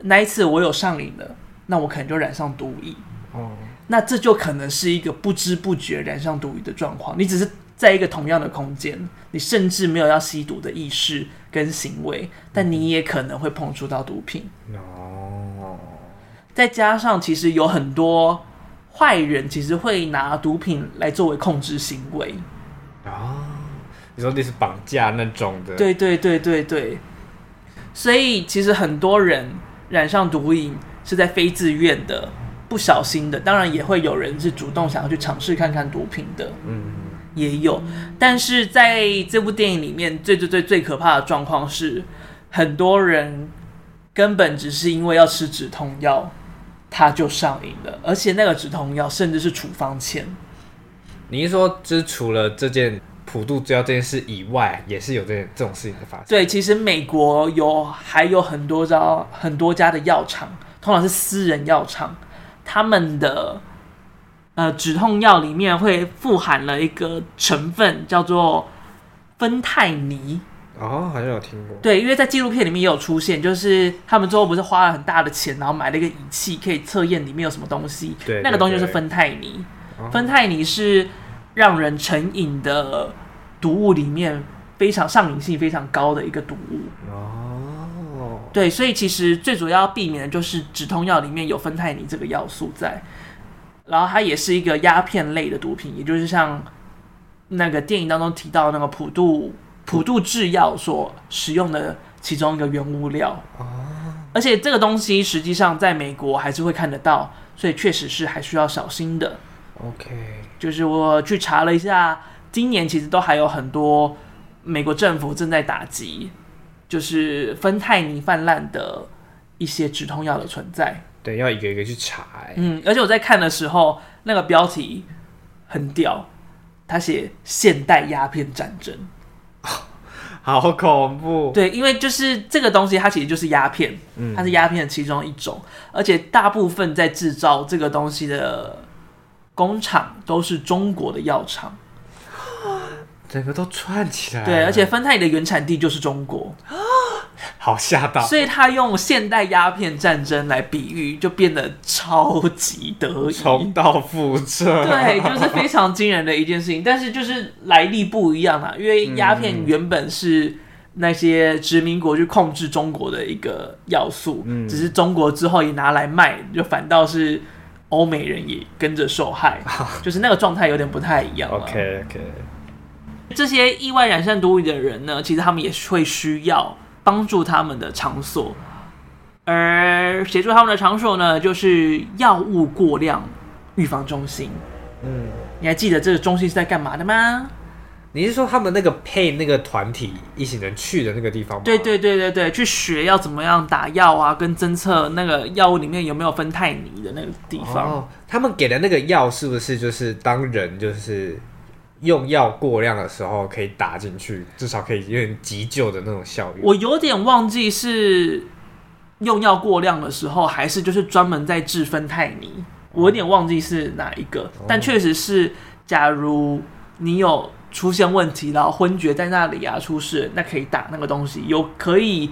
那一次我有上瘾了，那我可能就染上毒瘾。哦，那这就可能是一个不知不觉染上毒瘾的状况。你只是在一个同样的空间，你甚至没有要吸毒的意识跟行为，但你也可能会碰触到毒品。哦，再加上其实有很多。坏人其实会拿毒品来作为控制行为啊，你说那是绑架那种的？对对对对对，所以其实很多人染上毒瘾是在非自愿的、不小心的，当然也会有人是主动想要去尝试看看毒品的。嗯，也有，但是在这部电影里面，最最最最可怕的状况是，很多人根本只是因为要吃止痛药，他就上瘾了，而且那个止痛药甚至是处方签。你是说，就是除了这件普渡之药这件事以外，也是有这这种事情的发生？对，其实美国有还有很多家很多家的药厂，通常是私人药厂，他们的。呃，止痛药里面会富含了一个成分，叫做芬太尼。哦，好像有听过。对，因为在纪录片里面也有出现，就是他们最后不是花了很大的钱，然后买了一个仪器，可以测验里面有什么东西。对，那个东西就是芬太尼。哦。芬太尼是让人成瘾的毒物里面非常上瘾性非常高的一个毒物。哦。对，所以其实最主要避免的就是止痛药里面有芬太尼这个要素在。然后它也是一个鸦片类的毒品，也就是像那个电影当中提到那个普渡普渡制药所使用的其中一个原物料。而且这个东西实际上在美国还是会看得到，所以确实是还需要小心的。OK，就是我去查了一下，今年其实都还有很多美国政府正在打击，就是芬太尼泛滥的一些止痛药的存在。对，要一个一个去查。嗯，而且我在看的时候，那个标题很屌，他写“现代鸦片战争”，好恐怖。对，因为就是这个东西，它其实就是鸦片，它是鸦片的其中一种，嗯，而且大部分在制造这个东西的工厂都是中国的药厂，整个都串起来。对，而且芬太尼的原产地就是中国。好吓到，所以他用现代鸦片战争来比喻，就变得超级得意，重蹈覆辙。对，就是非常惊人的一件事情。但是就是来历不一样啊，因为鸦片原本是那些殖民国去控制中国的一个要素，嗯，只是中国之后也拿来卖，就反倒是欧美人也跟着受害，就是那个状态有点不太一样。OK OK，这些意外染上毒瘾的人呢，其实他们也会需要。帮助他们的场所，而协助他们的场所呢，就是药物过量预防中心。嗯，你还记得这个中心是在干嘛的吗？你是说他们那个配那个团体一行人去的那个地方吗？对对对对对，去学要怎么样打药啊，跟侦测那个药物里面有没有芬太尼的那个地方。哦，他们给的那个药是不是就是当人就是？用药过量的时候可以打进去，至少可以有点急救的那种效果。我有点忘记是用药过量的时候，还是就是专门在治芬太尼。我有点忘记是哪一个，哦、但确实是，假如你有出现问题，然后昏厥在那里啊，出事，那可以打那个东西，有可以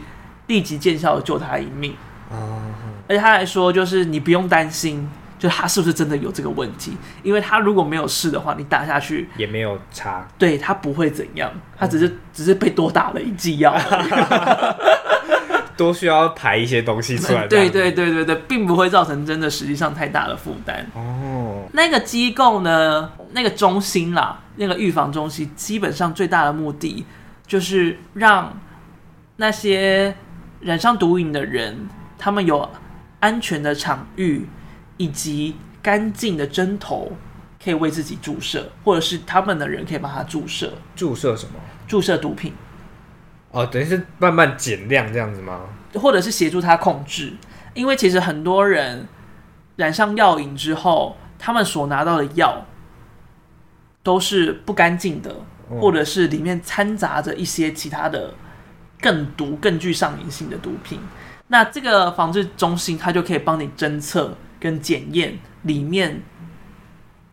立即见效的救他一命。哦、而且他还说，就是你不用担心。就他是不是真的有这个问题？因为他如果没有事的话，你打下去也没有差。对，他不会怎样，他只是、嗯、只是被多打了一剂药，多需要排一些东西出来。对对对对对，并不会造成真的实际上太大的负担。哦，那个机构呢？那个中心啦，那个预防中心，基本上最大的目的就是让那些染上毒瘾的人，他们有安全的场域。以及干净的针头可以为自己注射，或者是他们的人可以帮他注射。注射什么？注射毒品。哦，等于是慢慢减量这样子吗？或者是协助他控制？因为其实很多人染上药瘾之后，他们所拿到的药都是不干净的，或者是里面掺杂着一些其他的更毒、更具上瘾性的毒品。那这个防治中心，它就可以帮你侦测。跟检验里面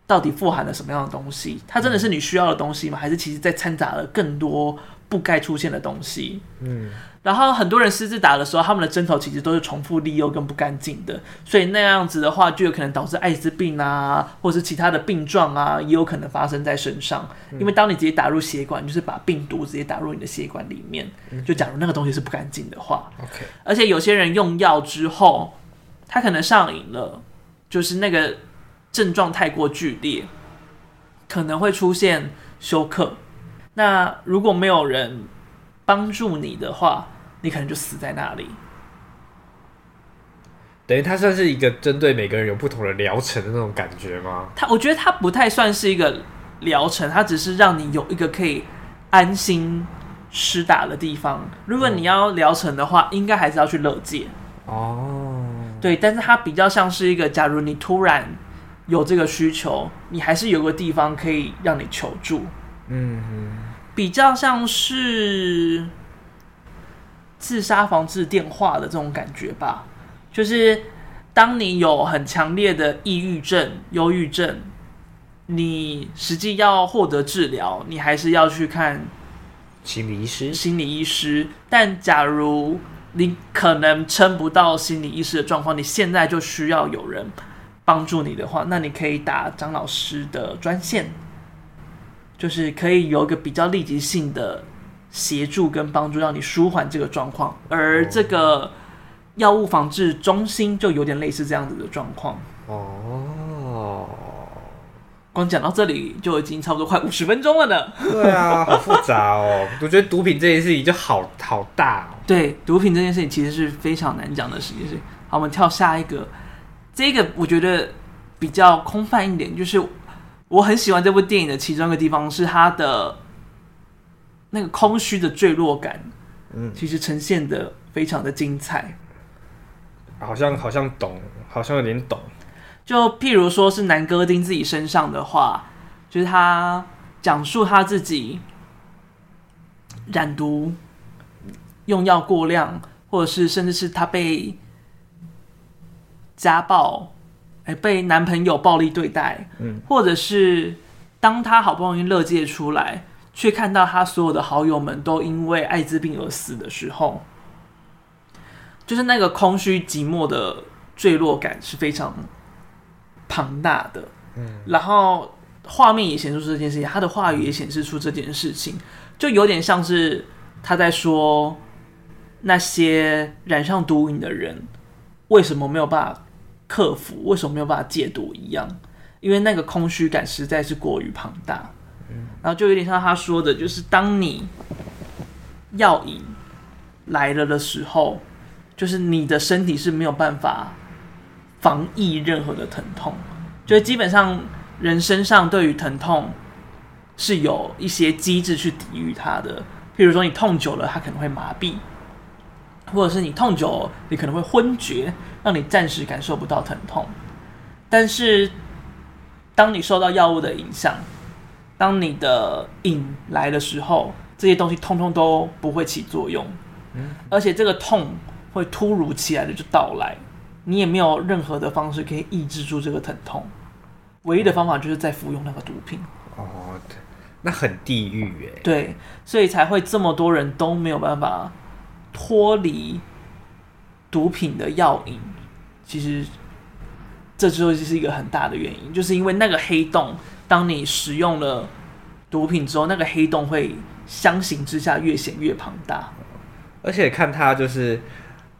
到底富含了什么样的东西？它真的是你需要的东西吗？还是其实在掺杂了更多不该出现的东西？嗯，然后很多人私自打的时候，他们的针头其实都是重复利用跟不干净的，所以那样子的话，就有可能导致艾滋病啊，或是其他的病状啊，也有可能发生在身上。因为当你直接打入血管，就是把病毒直接打入你的血管里面。就假如那个东西是不干净的话，OK。而且有些人用药之后。他可能上瘾了，就是那个症状太过剧烈，可能会出现休克。那如果没有人帮助你的话，你可能就死在那里。等于它算是一个针对每个人有不同的疗程的那种感觉吗？它，我觉得它不太算是一个疗程，它只是让你有一个可以安心施打的地方。如果你要疗程的话，应该还是要去乐界哦。对，但是它比较像是一个，假如你突然有这个需求，你还是有个地方可以让你求助。嗯哼，比较像是自杀防治电话的这种感觉吧，就是当你有很强烈的抑郁症、忧郁症。你实际要获得治疗，你还是要去看心理医师。心理医师，但假如你可能撑不到心理医师的状况，你现在就需要有人帮助你的话，那你可以打张老师的专线，就是可以有一个比较立即性的协助跟帮助，让你舒缓这个状况。而这个药物防治中心就有点类似这样子的状况。哦。光讲到这里就已经差不多快五十分钟了呢。对啊，好复杂哦。我觉得毒品这件事情就好好大哦。对，毒品这件事情其实是非常难讲的事情。好，我们跳下一个。这个我觉得比较空泛一点，就是我很喜欢这部电影的其中一个地方是它的那个空虚的坠落感。嗯，其实呈现的非常的精彩。好像好像懂，好像有点懂。就譬如说是南哥丁自己身上的话，就是他讲述他自己染毒、用药过量，或者是甚至是他被家暴，哎，被男朋友暴力对待，嗯，或者是当他好不容易乐界出来，却看到他所有的好友们都因为艾滋病而死的时候，就是那个空虚寂寞的坠落感是非常。庞大的，嗯，然后画面也显示出这件事情，他的话语也显示出这件事情，就有点像是他在说那些染上毒瘾的人为什么没有办法克服，为什么没有办法戒毒一样，因为那个空虚感实在是过于庞大，嗯，然后就有点像他说的，就是当你药瘾来了的时候，就是你的身体是没有办法。防疫任何的疼痛，就基本上人身上对于疼痛是有一些机制去抵御它的。譬如说你痛久了，它可能会麻痹，或者是你痛久，你可能会昏厥，让你暂时感受不到疼痛。但是当你受到药物的影响，当你的瘾来的时候，这些东西通通都不会起作用，而且这个痛会突如其来的就到来。你也没有任何的方式可以抑制住这个疼痛，唯一的方法就是在服用那个毒品。哦，对，那很地狱耶。对，所以才会这么多人都没有办法脱离毒品的药瘾。其实这之后就是一个很大的原因，就是因为那个黑洞，当你使用了毒品之后，那个黑洞会相形之下越显越庞大。而且看他就是。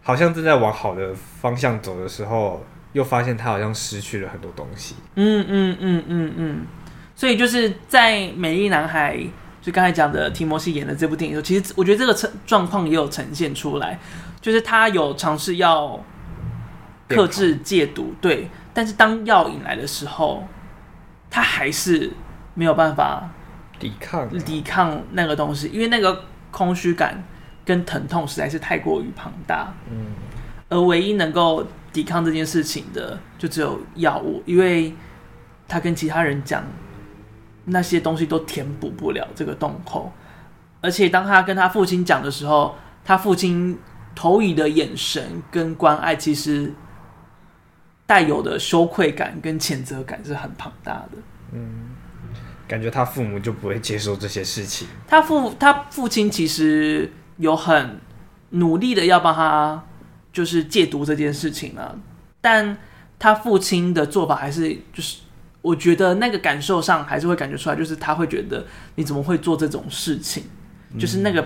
好像正在往好的方向走的时候，又发现他好像失去了很多东西。嗯嗯嗯嗯嗯，所以就是在《美丽男孩》就刚才讲的提摩西演的这部电影的时候，其实我觉得这个状状况也有呈现出来，就是他有尝试要克制戒毒，对，但是当药引来的时候，他还是没有办法抵抗抵抗那个东西，因为那个空虚感。跟疼痛实在是太过于庞大，嗯，而唯一能够抵抗这件事情的，就只有药物，因为他跟其他人讲，那些东西都填补不了这个洞口，而且当他跟他父亲讲的时候，他父亲投以的眼神跟关爱，其实带有的羞愧感跟谴责感是很庞大的，嗯，感觉他父母就不会接受这些事情，他父他父亲其实。有很努力的要帮他，就是戒毒这件事情啊，但他父亲的做法还是就是，我觉得那个感受上还是会感觉出来，就是他会觉得你怎么会做这种事情，就是那个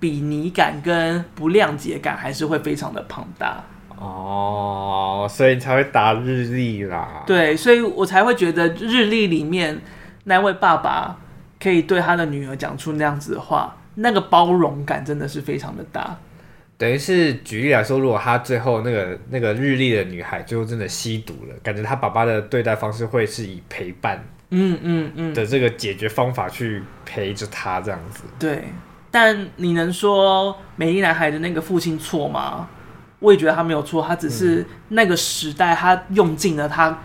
比拟感跟不谅解感还是会非常的庞大哦，所以你才会打日历啦。对，所以我才会觉得日历里面那位爸爸可以对他的女儿讲出那样子的话。那个包容感真的是非常的大，等于是举例来说，如果他最后那个那个日历的女孩最后真的吸毒了，感觉他爸爸的对待方式会是以陪伴嗯嗯嗯的这个解决方法去陪着他这样子。对，但你能说美丽男孩的那个父亲错吗？我也觉得他没有错，他只是那个时代他用尽了他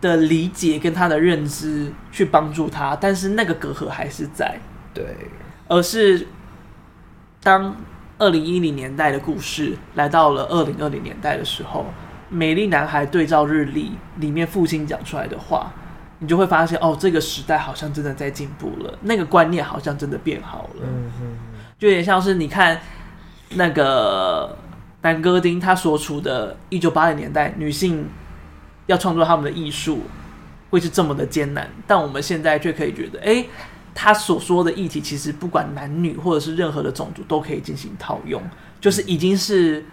的理解跟他的认知去帮助他，但是那个隔阂还是在。对，而是当二零一零年代的故事来到了二零二零年代的时候，美丽男孩对照日历里面父亲讲出来的话，你就会发现哦，这个时代好像真的在进步了，那个观念好像真的变好了。嗯哼，就有点像是你看那个南哥丁他所处的一九八零年代，女性要创作他们的艺术会是这么的艰难，但我们现在却可以觉得，哎。他所说的议题，其实不管男女或者是任何的种族都可以进行套用，就是已经是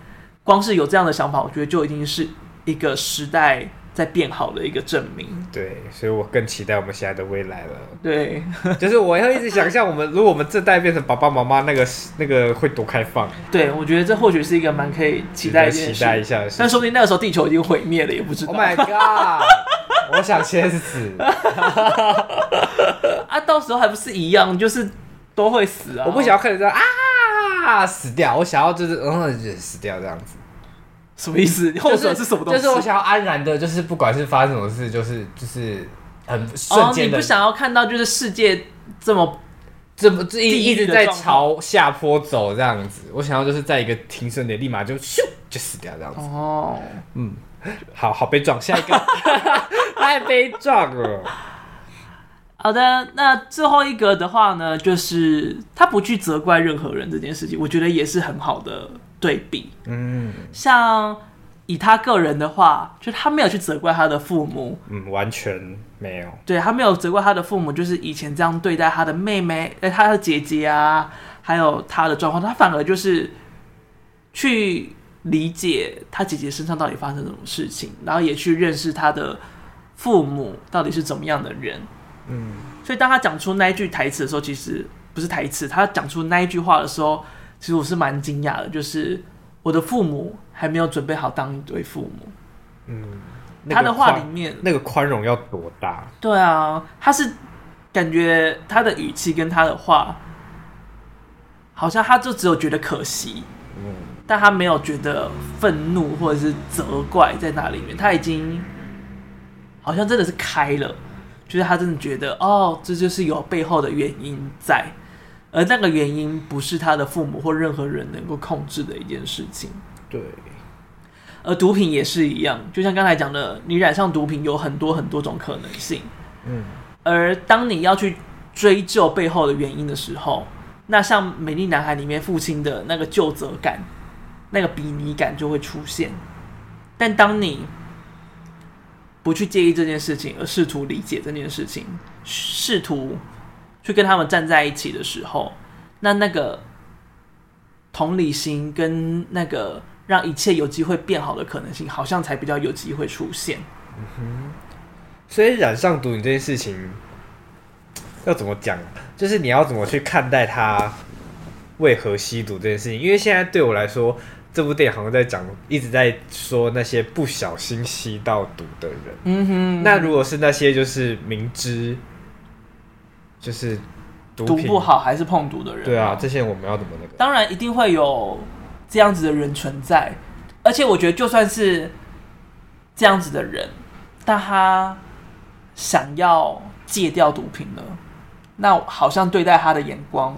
光是有这样的想法，我觉得就已经是一个时代在变好的一个证明。对，所以我更期待我们现在的未来了。对，就是我要一直想象，我们如果我们这代变成爸爸妈妈，那个那个会多开放。对，我觉得这或许是一个蛮可以期待期待一下的事。但说不定那个时候地球已经毁灭了，也不知道。Oh my god！我想先死。啊，到时候还不是一样，就是都会死啊！我不想要看着啊死掉，我想要就是嗯死掉这样子。什么意思？后者是什么东西？就是我想要安然的，就是不管是发生什么事，就是就是很瞬间的。你不想要看到就是世界这么这么一一直在朝下坡走这样子？我想要就是在一个停损点，立马就咻就死掉这样子。哦，嗯，好好悲壮，下一个 太悲壮了。好的，那最后一个的话呢，就是他不去责怪任何人这件事情，我觉得也是很好的对比。嗯，像以他个人的话，就他没有去责怪他的父母，嗯，完全没有。对，他没有责怪他的父母，就是以前这样对待他的妹妹、哎，他的姐姐啊，还有他的状况，他反而就是去理解他姐姐身上到底发生什么事情，然后也去认识他的父母到底是怎么样的人。嗯，所以当他讲出那一句台词的时候，其实不是台词。他讲出那一句话的时候，其实我是蛮惊讶的，就是我的父母还没有准备好当一对父母。嗯，他的话里面那个宽容要多大？对啊，他是感觉他的语气跟他的话，好像他就只有觉得可惜，嗯，但他没有觉得愤怒或者是责怪在那里面，他已经好像真的是开了。就是他真的觉得，哦，这就是有背后的原因在，而那个原因不是他的父母或任何人能够控制的一件事情。对，而毒品也是一样，就像刚才讲的，你染上毒品有很多很多种可能性。嗯，而当你要去追究背后的原因的时候，那像《美丽男孩》里面父亲的那个究责感、那个比拟感就会出现。但当你不去介意这件事情，而试图理解这件事情，试图去跟他们站在一起的时候，那那个同理心跟那个让一切有机会变好的可能性，好像才比较有机会出现。嗯哼，所以染上毒瘾这件事情要怎么讲？就是你要怎么去看待他为何吸毒这件事情？因为现在对我来说。这部电影好像在讲，一直在说那些不小心吸到毒的人。嗯哼。那如果是那些就是明知就是毒，毒不好还是碰毒的人，对啊，这些我们要怎么那个？当然一定会有这样子的人存在，而且我觉得就算是这样子的人，但他想要戒掉毒品呢，那好像对待他的眼光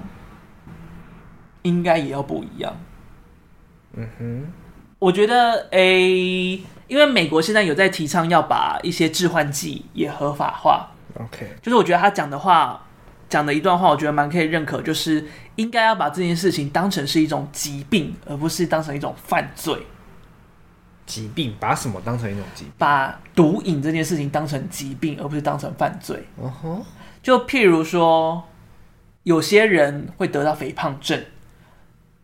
应该也要不一样。嗯哼，我觉得诶、欸，因为美国现在有在提倡要把一些致幻剂也合法化。OK，就是我觉得他讲的话，讲的一段话，我觉得蛮可以认可，就是应该要把这件事情当成是一种疾病，而不是当成一种犯罪。疾病？把什么当成一种疾病？把毒瘾这件事情当成疾病，而不是当成犯罪。就譬如说，有些人会得到肥胖症，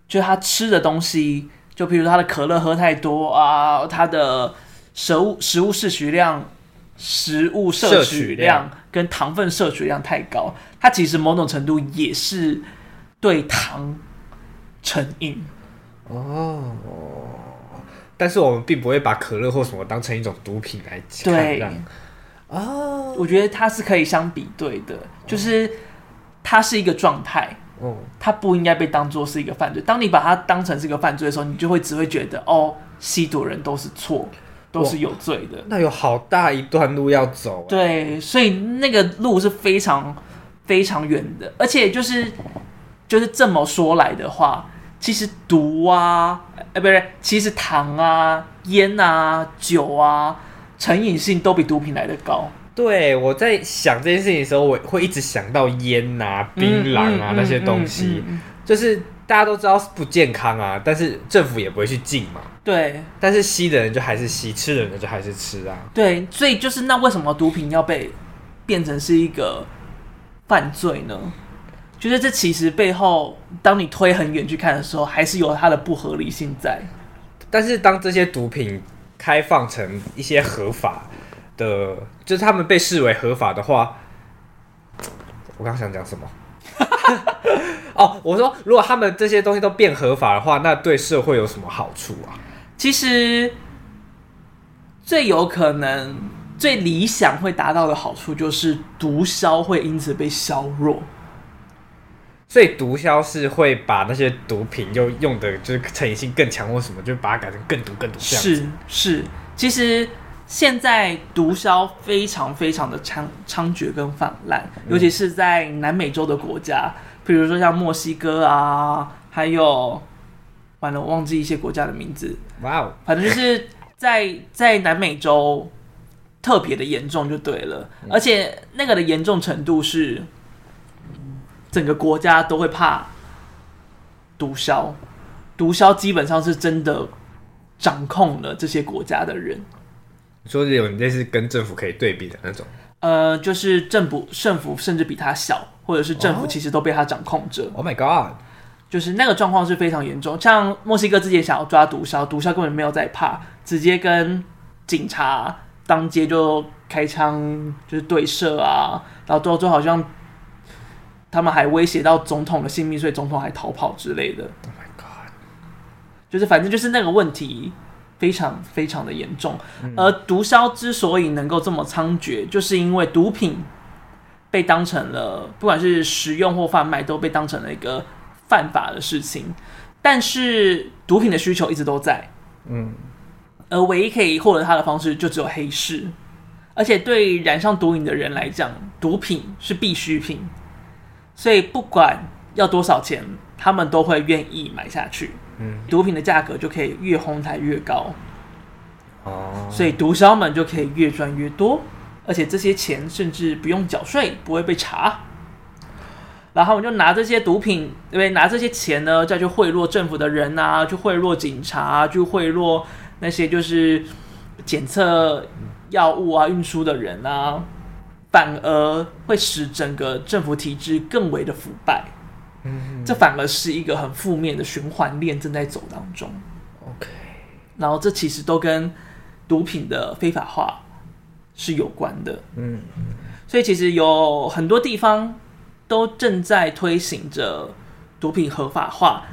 就他吃的东西。就譬如他的可乐喝太多啊，他的食物食物摄取量、食物摄取量跟糖分摄取量太高，它其实某种程度也是对糖成瘾哦。但是我们并不会把可乐或什么当成一种毒品来看，对，哦，我觉得它是可以相比对的，就是它是一个状态，哦，它不应该被当做是一个犯罪。当你把它当成是一个犯罪的时候，你就会只会觉得哦，吸毒人都是错，都是有罪的。那有好大一段路要走。对，所以那个路是非常非常远的，而且就是就是这么说来的话，其实毒啊，哎，不是，其实糖啊、烟啊、酒啊。成瘾性都比毒品来的高。对，我在想这件事情的时候，我会一直想到烟啊、槟榔啊、嗯、那些东西，就是大家都知道是不健康啊，但是政府也不会去禁嘛。对，但是吸的人就还是吸，吃的人就还是吃啊。对，所以就是那为什么毒品要被变成是一个犯罪呢？就是这其实背后，当你推很远去看的时候，还是有它的不合理性在。但是当这些毒品开放成一些合法的，就是他们被视为合法的话，我刚想讲什么？哦，我说如果他们这些东西都变合法的话，那对社会有什么好处啊？其实最有可能、最理想会达到的好处，就是毒枭会因此被削弱。所以毒枭是会把那些毒品又用的就是成瘾性更强或什么，就把它改成更毒更毒这样子。是是，其实现在毒枭非常非常的猖猖獗跟泛滥，尤其是在南美洲的国家，比如说像墨西哥啊，还有完了我忘记一些国家的名字。哇哦，反正就是在在南美洲特别的严重就对了，而且那个的严重程度是。整个国家都会怕毒枭，毒枭基本上是真的掌控了这些国家的人。你说是有类似跟政府可以对比的那种，呃，就是政府政府甚至比他小，或者是政府其实都被他掌控着。Oh my god！就是那个状况是非常严重。像墨西哥之前想要抓毒枭，毒枭根本没有在怕，直接跟警察当街就开枪，就是对射啊，然后最后就好像。他们还威胁到总统的性命，所以总统还逃跑之类的。Oh my god！就是反正就是那个问题非常非常的严重。嗯、而毒枭之所以能够这么猖獗，就是因为毒品被当成了不管是食用或贩卖，都被当成了一个犯法的事情。但是毒品的需求一直都在，嗯，而唯一可以获得它的方式就只有黑市。而且对染上毒瘾的人来讲，毒品是必需品。所以不管要多少钱，他们都会愿意买下去。嗯，毒品的价格就可以越哄抬越高。哦，所以毒枭们就可以越赚越多，而且这些钱甚至不用缴税，不会被查。然后我们就拿这些毒品，对不对？拿这些钱呢，再去贿赂政府的人啊，去贿赂警察啊，去贿赂那些就是检测药物啊、运输的人啊。反而会使整个政府体制更为的腐败，嗯，这反而是一个很负面的循环链正在走当中。OK，然后这其实都跟毒品的非法化是有关的，嗯，所以其实有很多地方都正在推行着毒品合法化，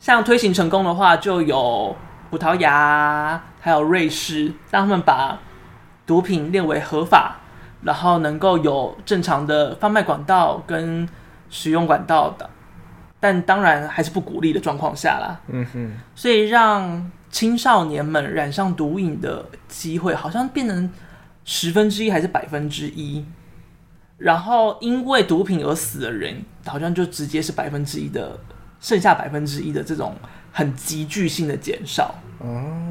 像推行成功的话，就有葡萄牙还有瑞士，让他们把毒品列为合法。然后能够有正常的贩卖管道跟使用管道的，但当然还是不鼓励的状况下啦。嗯哼，所以让青少年们染上毒瘾的机会好像变成十分之一还是百分之一，然后因为毒品而死的人好像就直接是百分之一的，剩下百分之一的这种很急剧性的减少。哦。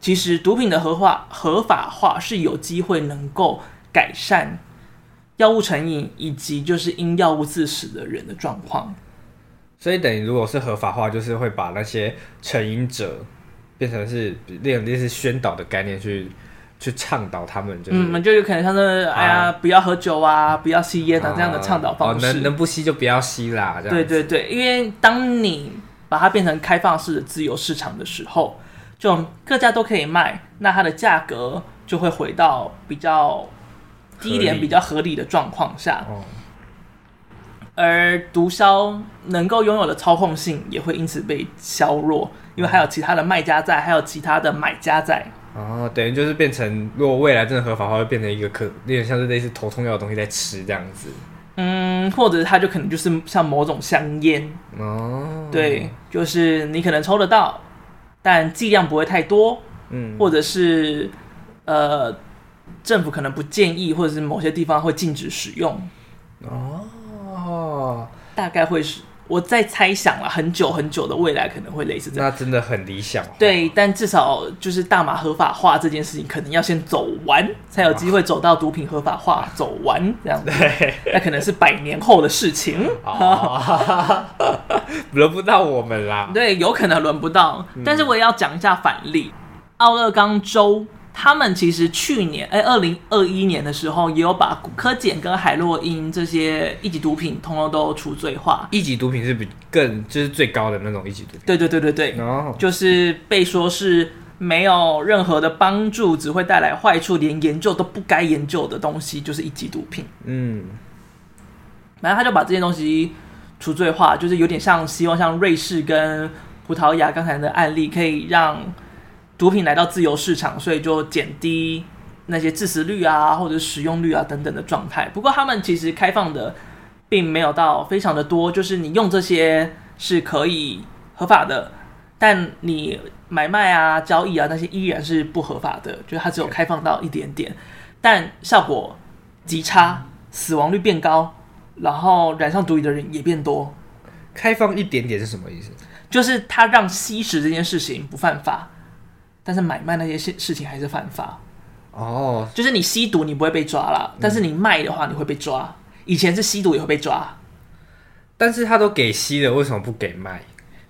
其实毒品的合法合法化是有机会能够改善药物成瘾以及就是因药物致死的人的状况。所以等于如果是合法化，就是会把那些成瘾者变成是类类似宣导的概念去去倡导他们，就是嗯，就有可能像是哎呀，不要喝酒啊，不要吸烟啊这样的倡导方式。哦，能能不吸就不要吸啦。这样对对对，因为当你把它变成开放式的自由市场的时候。就各家都可以卖，那它的价格就会回到比较低廉、比较合理的状况下。哦。而毒枭能够拥有的操控性也会因此被削弱，因为还有其他的卖家在，还有其他的买家在。哦，等于就是变成，如果未来真的合法化，会变成一个可有点像是类似头痛药的东西在吃这样子。嗯，或者它就可能就是像某种香烟。哦，对，就是你可能抽得到，但剂量不会太多，嗯，或者是呃，政府可能不建议，或者是某些地方会禁止使用。哦，大概会是。我在猜想了很久很久的未来可能会类似这样，那真的很理想。对，但至少就是大麻合法化这件事情，可能要先走完，才有机会走到毒品合法化走完这样子。对，那可能是百年后的事情，轮不到我们啦。对，有可能轮不到，但是我也要讲一下反例，奥勒冈州。他们其实去年，哎，二零二一年的时候，也有把古柯碱跟海洛因这些一级毒品通通都除罪化。一级毒品是比更就是最高的那种一级毒品。对对对对对，oh. 就是被说是没有任何的帮助，只会带来坏处，连研究都不该研究的东西，就是一级毒品。嗯，然后他就把这些东西除罪化，就是有点像希望像瑞士跟葡萄牙刚才的案例，可以让。毒品来到自由市场，所以就减低那些致死率啊，或者使用率啊等等的状态。不过他们其实开放的并没有到非常的多，就是你用这些是可以合法的，但你买卖啊、交易啊那些依然是不合法的。就是它只有开放到一点点，但效果极差，死亡率变高，然后染上毒瘾的人也变多。开放一点点是什么意思？就是它让吸食这件事情不犯法。但是买卖那些事事情还是犯法哦，oh. 就是你吸毒你不会被抓了，但是你卖的话你会被抓。以前是吸毒也会被抓，但是他都给吸了，为什么不给卖？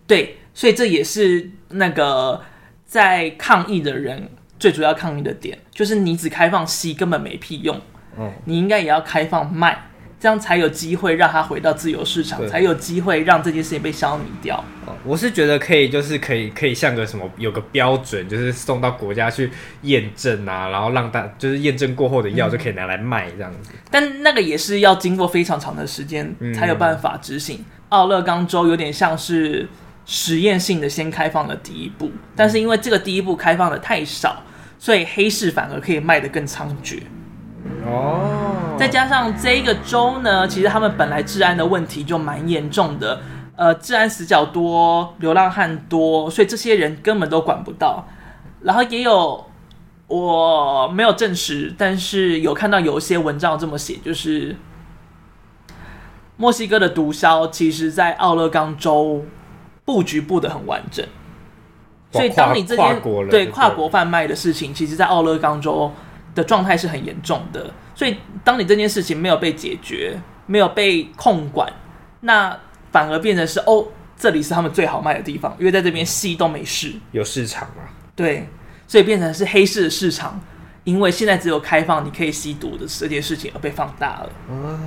对，所以这也是那个在抗议的人最主要抗议的点，就是你只开放吸根本没屁用，嗯，你应该也要开放卖。这样才有机会让他回到自由市场，才有机会让这件事情被消弭掉。我是觉得可以，就是可以，可以像个什么，有个标准，就是送到国家去验证啊，然后让大就是验证过后的药就可以拿来卖这样子。嗯。但那个也是要经过非常长的时间才有办法执行。奥勒冈州有点像是实验性的先开放了第一步，但是因为这个第一步开放的太少，所以黑市反而可以卖得更猖獗。哦，再加上这个州呢，其实他们本来治安的问题就蛮严重的，呃，治安死角多，流浪汉多，所以这些人根本都管不到。然后也有我没有证实，但是有看到有一些文章这么写，就是墨西哥的毒枭其实在奥勒冈州布局布的很完整，所以当你这件对跨国贩卖的事情，其实在奥勒冈州。的状态是很严重的，所以当你这件事情没有被解决，没有被控管，那反而变成是哦，这里是他们最好卖的地方，因为在这边吸都没事，有市场啊。对，所以变成是黑市的市场，因为现在只有开放你可以吸毒的这件事情而被放大了。哦，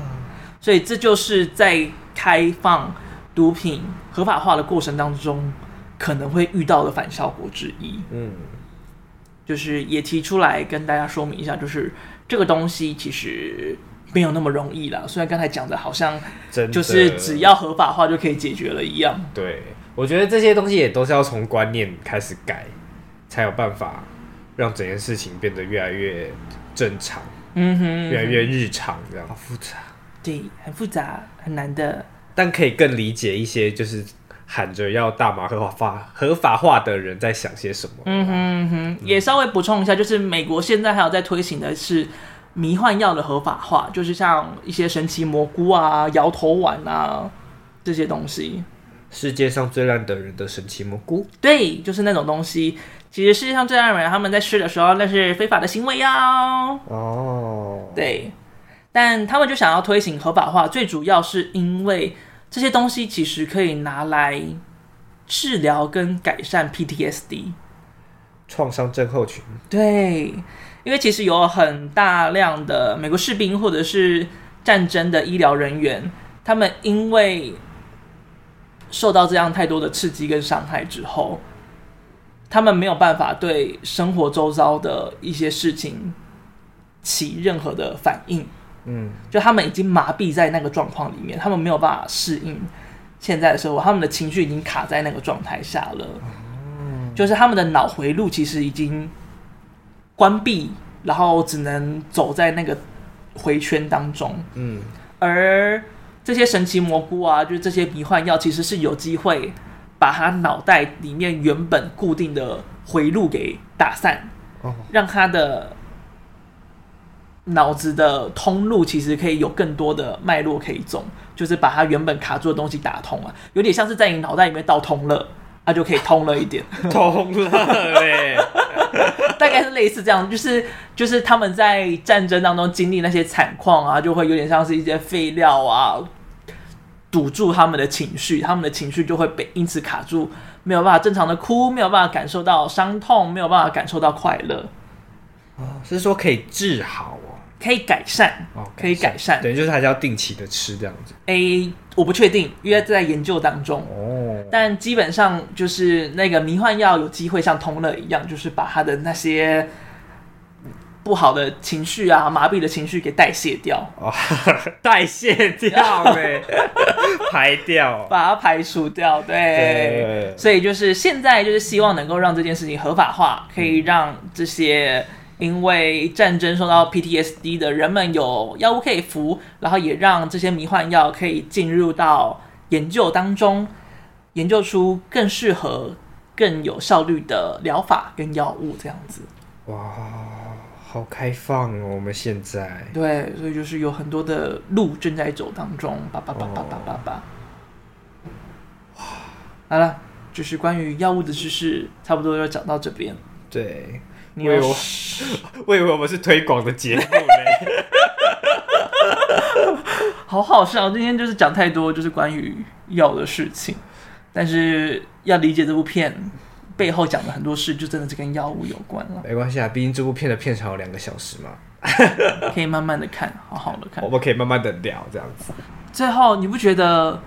所以这就是在开放毒品合法化的过程当中可能会遇到的反效果之一。嗯。就是也提出来跟大家说明一下，就是这个东西其实没有那么容易啦。虽然刚才讲的好像就是只要合法化就可以解决了一样。对，我觉得这些东西也都是要从观念开始改，才有办法让整件事情变得越来越正常。嗯哼，越来越日常，这样。好复杂。对，很复杂，很难的。但可以更理解一些，就是。喊着要大麻合法化，合法化的人在想些什么？嗯哼嗯哼，也稍微补充一下，就是美国现在还有在推行的是迷幻药的合法化，就是像一些神奇蘑菇啊、摇头丸啊这些东西。世界上最烂的人的神奇蘑菇？对，就是那种东西。其实世界上最烂的人他们在吃的时候，那是非法的行为哦。哦，对，但他们就想要推行合法化，最主要是因为。这些东西其实可以拿来治疗跟改善 PTSD 创伤症候群。对，因为其实有很大量的美国士兵或者是战争的医疗人员，他们因为受到这样太多的刺激跟伤害之后，他们没有办法对生活周遭的一些事情起任何的反应。嗯，就他们已经麻痹在那个状况里面，他们没有办法适应现在的生活，他们的情绪已经卡在那个状态下了。嗯，就是他们的脑回路其实已经关闭，然后只能走在那个回圈当中。嗯，而这些神奇蘑菇啊，就是这些迷幻药，其实是有机会把他脑袋里面原本固定的回路给打散，哦，让他的脑子的通路其实可以有更多的脉络可以走，就是把它原本卡住的东西打通啊，有点像是在你脑袋里面倒通了，那就可以通了一点，通了嘞，大概是类似这样，就是就是他们在战争当中经历那些惨况啊，就会有点像是一些废料啊。堵住他们的情绪，他们的情绪就会被因此卡住，没有办法正常的哭，没有办法感受到伤痛，没有办法感受到快乐。哦，是说可以治好哦，可以改善，哦，可以改善，等于就是还是要定期的吃这样子。诶，我不确定，因为在研究当中哦。但基本上就是那个迷幻药有机会像通乐一样，就是把他的那些。不好的情绪啊，麻痹的情绪给代谢掉，哦，代谢掉呗，排掉，把它排除掉，对，对，所以就是现在就是希望能够让这件事情合法化，可以让这些因为战争受到 PTSD 的人们有药物可以服，然后也让这些迷幻药可以进入到研究当中，研究出更适合、更有效率的疗法跟药物这样子，哇。好开放哦！我们现在对，所以就是有很多的路正在走当中，叭叭叭叭叭叭叭。哇，好了，就是关于药物的知识，差不多要讲到这边。对，你以为我，我以为我们是推广的节目嘞。好好笑，今天就是讲太多，就是关于药的事情，但是要理解这部片。背后讲的很多事，就真的是跟药物有关了。没关系啊，毕竟这部片的片长有两个小时嘛，可以慢慢的看，好好的看。我们可以慢慢的聊，这样子。最后，你不觉得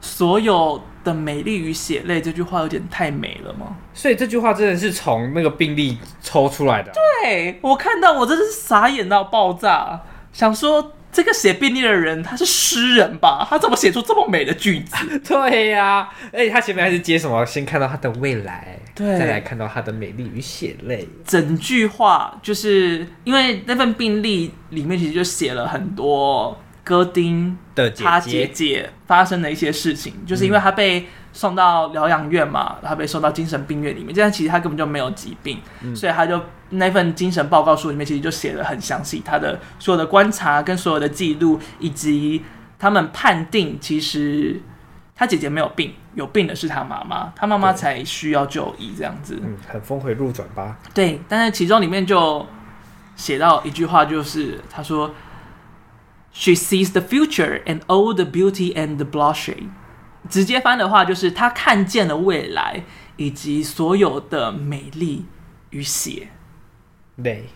所有的美丽与血泪这句话有点太美了吗？所以这句话真的是从那个病例抽出来的啊。对，我看到，我真的是傻眼到爆炸，想说。这个写病历的人，他是诗人吧？他怎么写出这么美的句子？对呀、啊，而且他前面还是接什么？先看到他的未来，对，再来看到他的美丽与血泪。整句话就是因为那份病历里面其实就写了很多戈丁的他姐姐发生的一些事情，就是因为他被。送到疗养院嘛，他被送到精神病院里面。这样其实他根本就没有疾病，嗯、所以他就那份精神报告书里面其实就写的很详细，他的所有的观察跟所有的记录，以及他们判定其实他姐姐没有病，有病的是他妈妈，他妈妈才需要就医这样子。嗯，很峰回路转吧？对，但是其中里面就写到一句话，就是他说：“She sees the future and all the beauty and the bloodshed。”直接翻的话就是她看见了未来以及所有的美丽与血泪。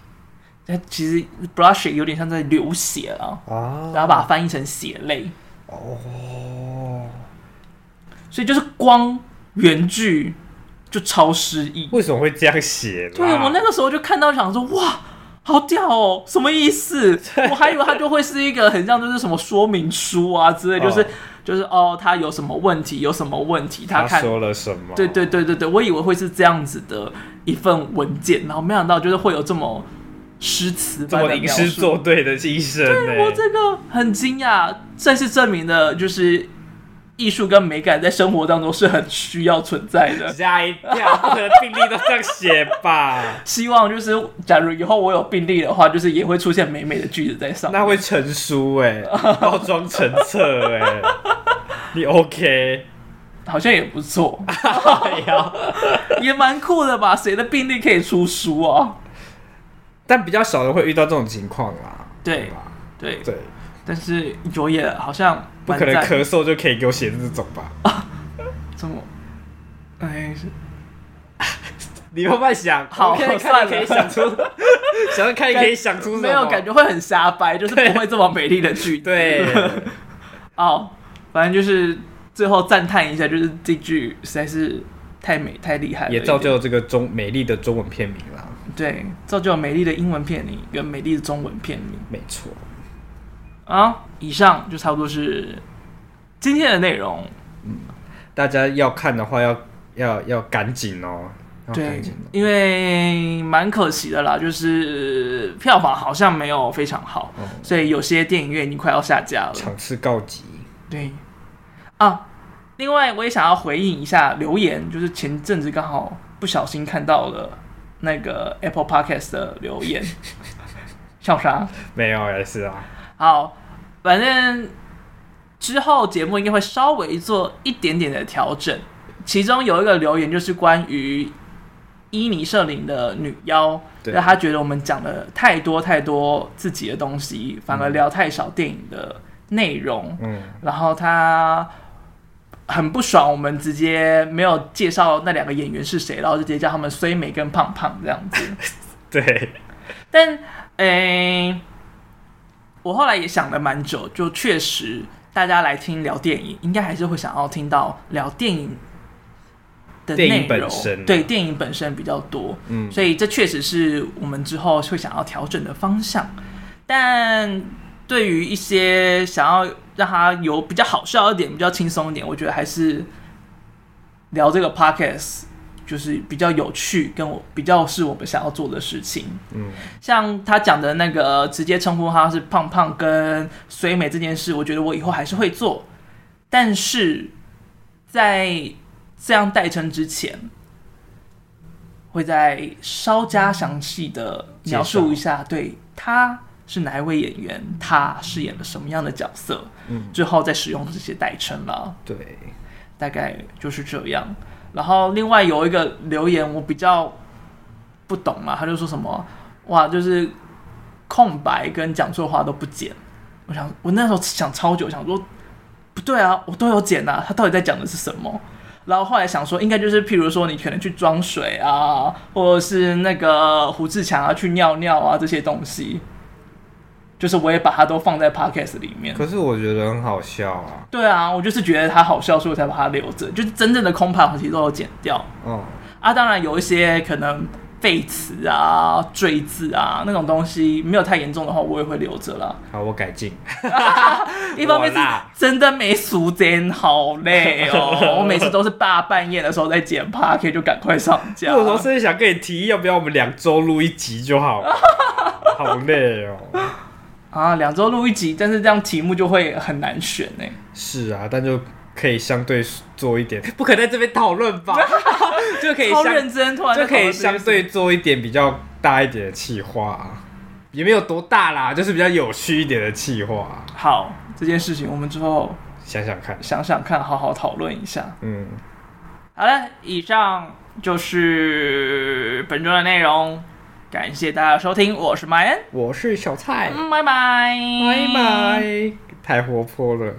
那其实 blushing 有点像在流血了啊，然后把它翻译成血泪。哦，所以就是光原句就超诗意。为什么会这样写？对，我那个时候就看到想说哇，好屌哦，什么意思？我还以为它就会是一个很像就是什么说明书啊之类，就是。哦就是哦，他有什么问题？有什么问题？他看他说了什么？对对对对对，我以为会是这样子的一份文件，然后没想到就是会有这么诗词般的吟诗作对的精神。对，我这个很惊讶，这是证明了，就是。艺术跟美感在生活当中是很需要存在的。吓一跳，不可能病例都这样写吧？希望就是，假如以后我有病例的话，就是也会出现美美的句子在上面。那会成书哎、欸，包装成册哎、欸，你 OK？好像也不错，也蛮酷的吧？谁的病例可以出书啊？但比较少人会遇到这种情况啦。对吧？对对。但是有也好像不可能咳嗽就可以给我写这种吧？啊，这么，哎是，你慢慢想，好算了，可以想出，想要看可以想出什么？没有感觉会很瞎掰，就是 不会这么美丽的句子。对，哦，反正就是最后赞叹一下，就是这句实在是太美太厉害了，也造就了这个中美丽的中文片名啦。对，造就了美丽的英文片名跟美丽的中文片名，没错。啊，以上就差不多是今天的内容。嗯，大家要看的话要，要要要赶紧哦，对，因为蛮可惜的啦，就是票房好像没有非常好，嗯、所以有些电影院已经快要下架了，场次告急。对，啊，另外我也想要回应一下留言，就是前阵子刚好不小心看到了那个 Apple Podcast 的留言，笑啥？没有也是啊。好，反正之后节目应该会稍微做一点点的调整，其中有一个留言就是关于。伊尼舍林的女妖，那他觉得我们讲了太多太多自己的东西，反而聊太少电影的内容。嗯，然后他很不爽，我们直接没有介绍那两个演员是谁，然后就直接叫他们虽美跟胖胖这样子。对，但诶、欸，我后来也想了蛮久，就确实大家来听聊电影，应该还是会想要听到聊电影。的内容，电影本身啊、对电影本身比较多，嗯，所以这确实是我们之后会想要调整的方向。但对于一些想要让它有比较好笑一点、比较轻松一点，我觉得还是聊这个 podcast 就是比较有趣，跟我比较是我们想要做的事情。嗯，像他讲的那个直接称呼他是胖胖跟随美这件事，我觉得我以后还是会做，但是在。这样代称之前，会再稍加详细的描述一下，对他是哪一位演员，他饰演了什么样的角色，嗯，之后再使用这些代称了。对，大概就是这样。然后另外有一个留言我比较不懂嘛，他就说什么哇，就是空白跟讲错话都不剪。我想我那时候想超久，想说不对啊，我都有剪啊，他到底在讲的是什么？然后后来想说，应该就是譬如说，你可能去装水啊，或者是那个胡志强啊去尿尿啊这些东西，就是我也把它都放在 podcast 里面。可是我觉得很好笑啊。对啊，我就是觉得它好笑，所以我才把它留着。就是真正的空拍，我其实都有剪掉。嗯。啊，当然有一些可能。废词啊、赘字啊那种东西没有太严重的话，我也会留着了。好，我改进。一方面是真的没时间，好累哦。我每次都是大半夜的时候在剪 Podcast 就赶快上架。有时候甚至想跟你提议，要不要我们两周录一集就好了？好累哦。啊，两周录一集，但是这样题目就会很难选呢。是啊，但就。可以相对做一点，不可在这边讨论吧？就可以相认真，突然就可以相对做一点比较大一点的企划，也没有多大啦，就是比较有趣一点的企划。好，这件事情我们之后想想看，想想看，好好讨论一下。嗯，好了，以上就是本周的内容，感谢大家收听我是麦恩我是小蔡。拜拜。拜拜。太活泼了。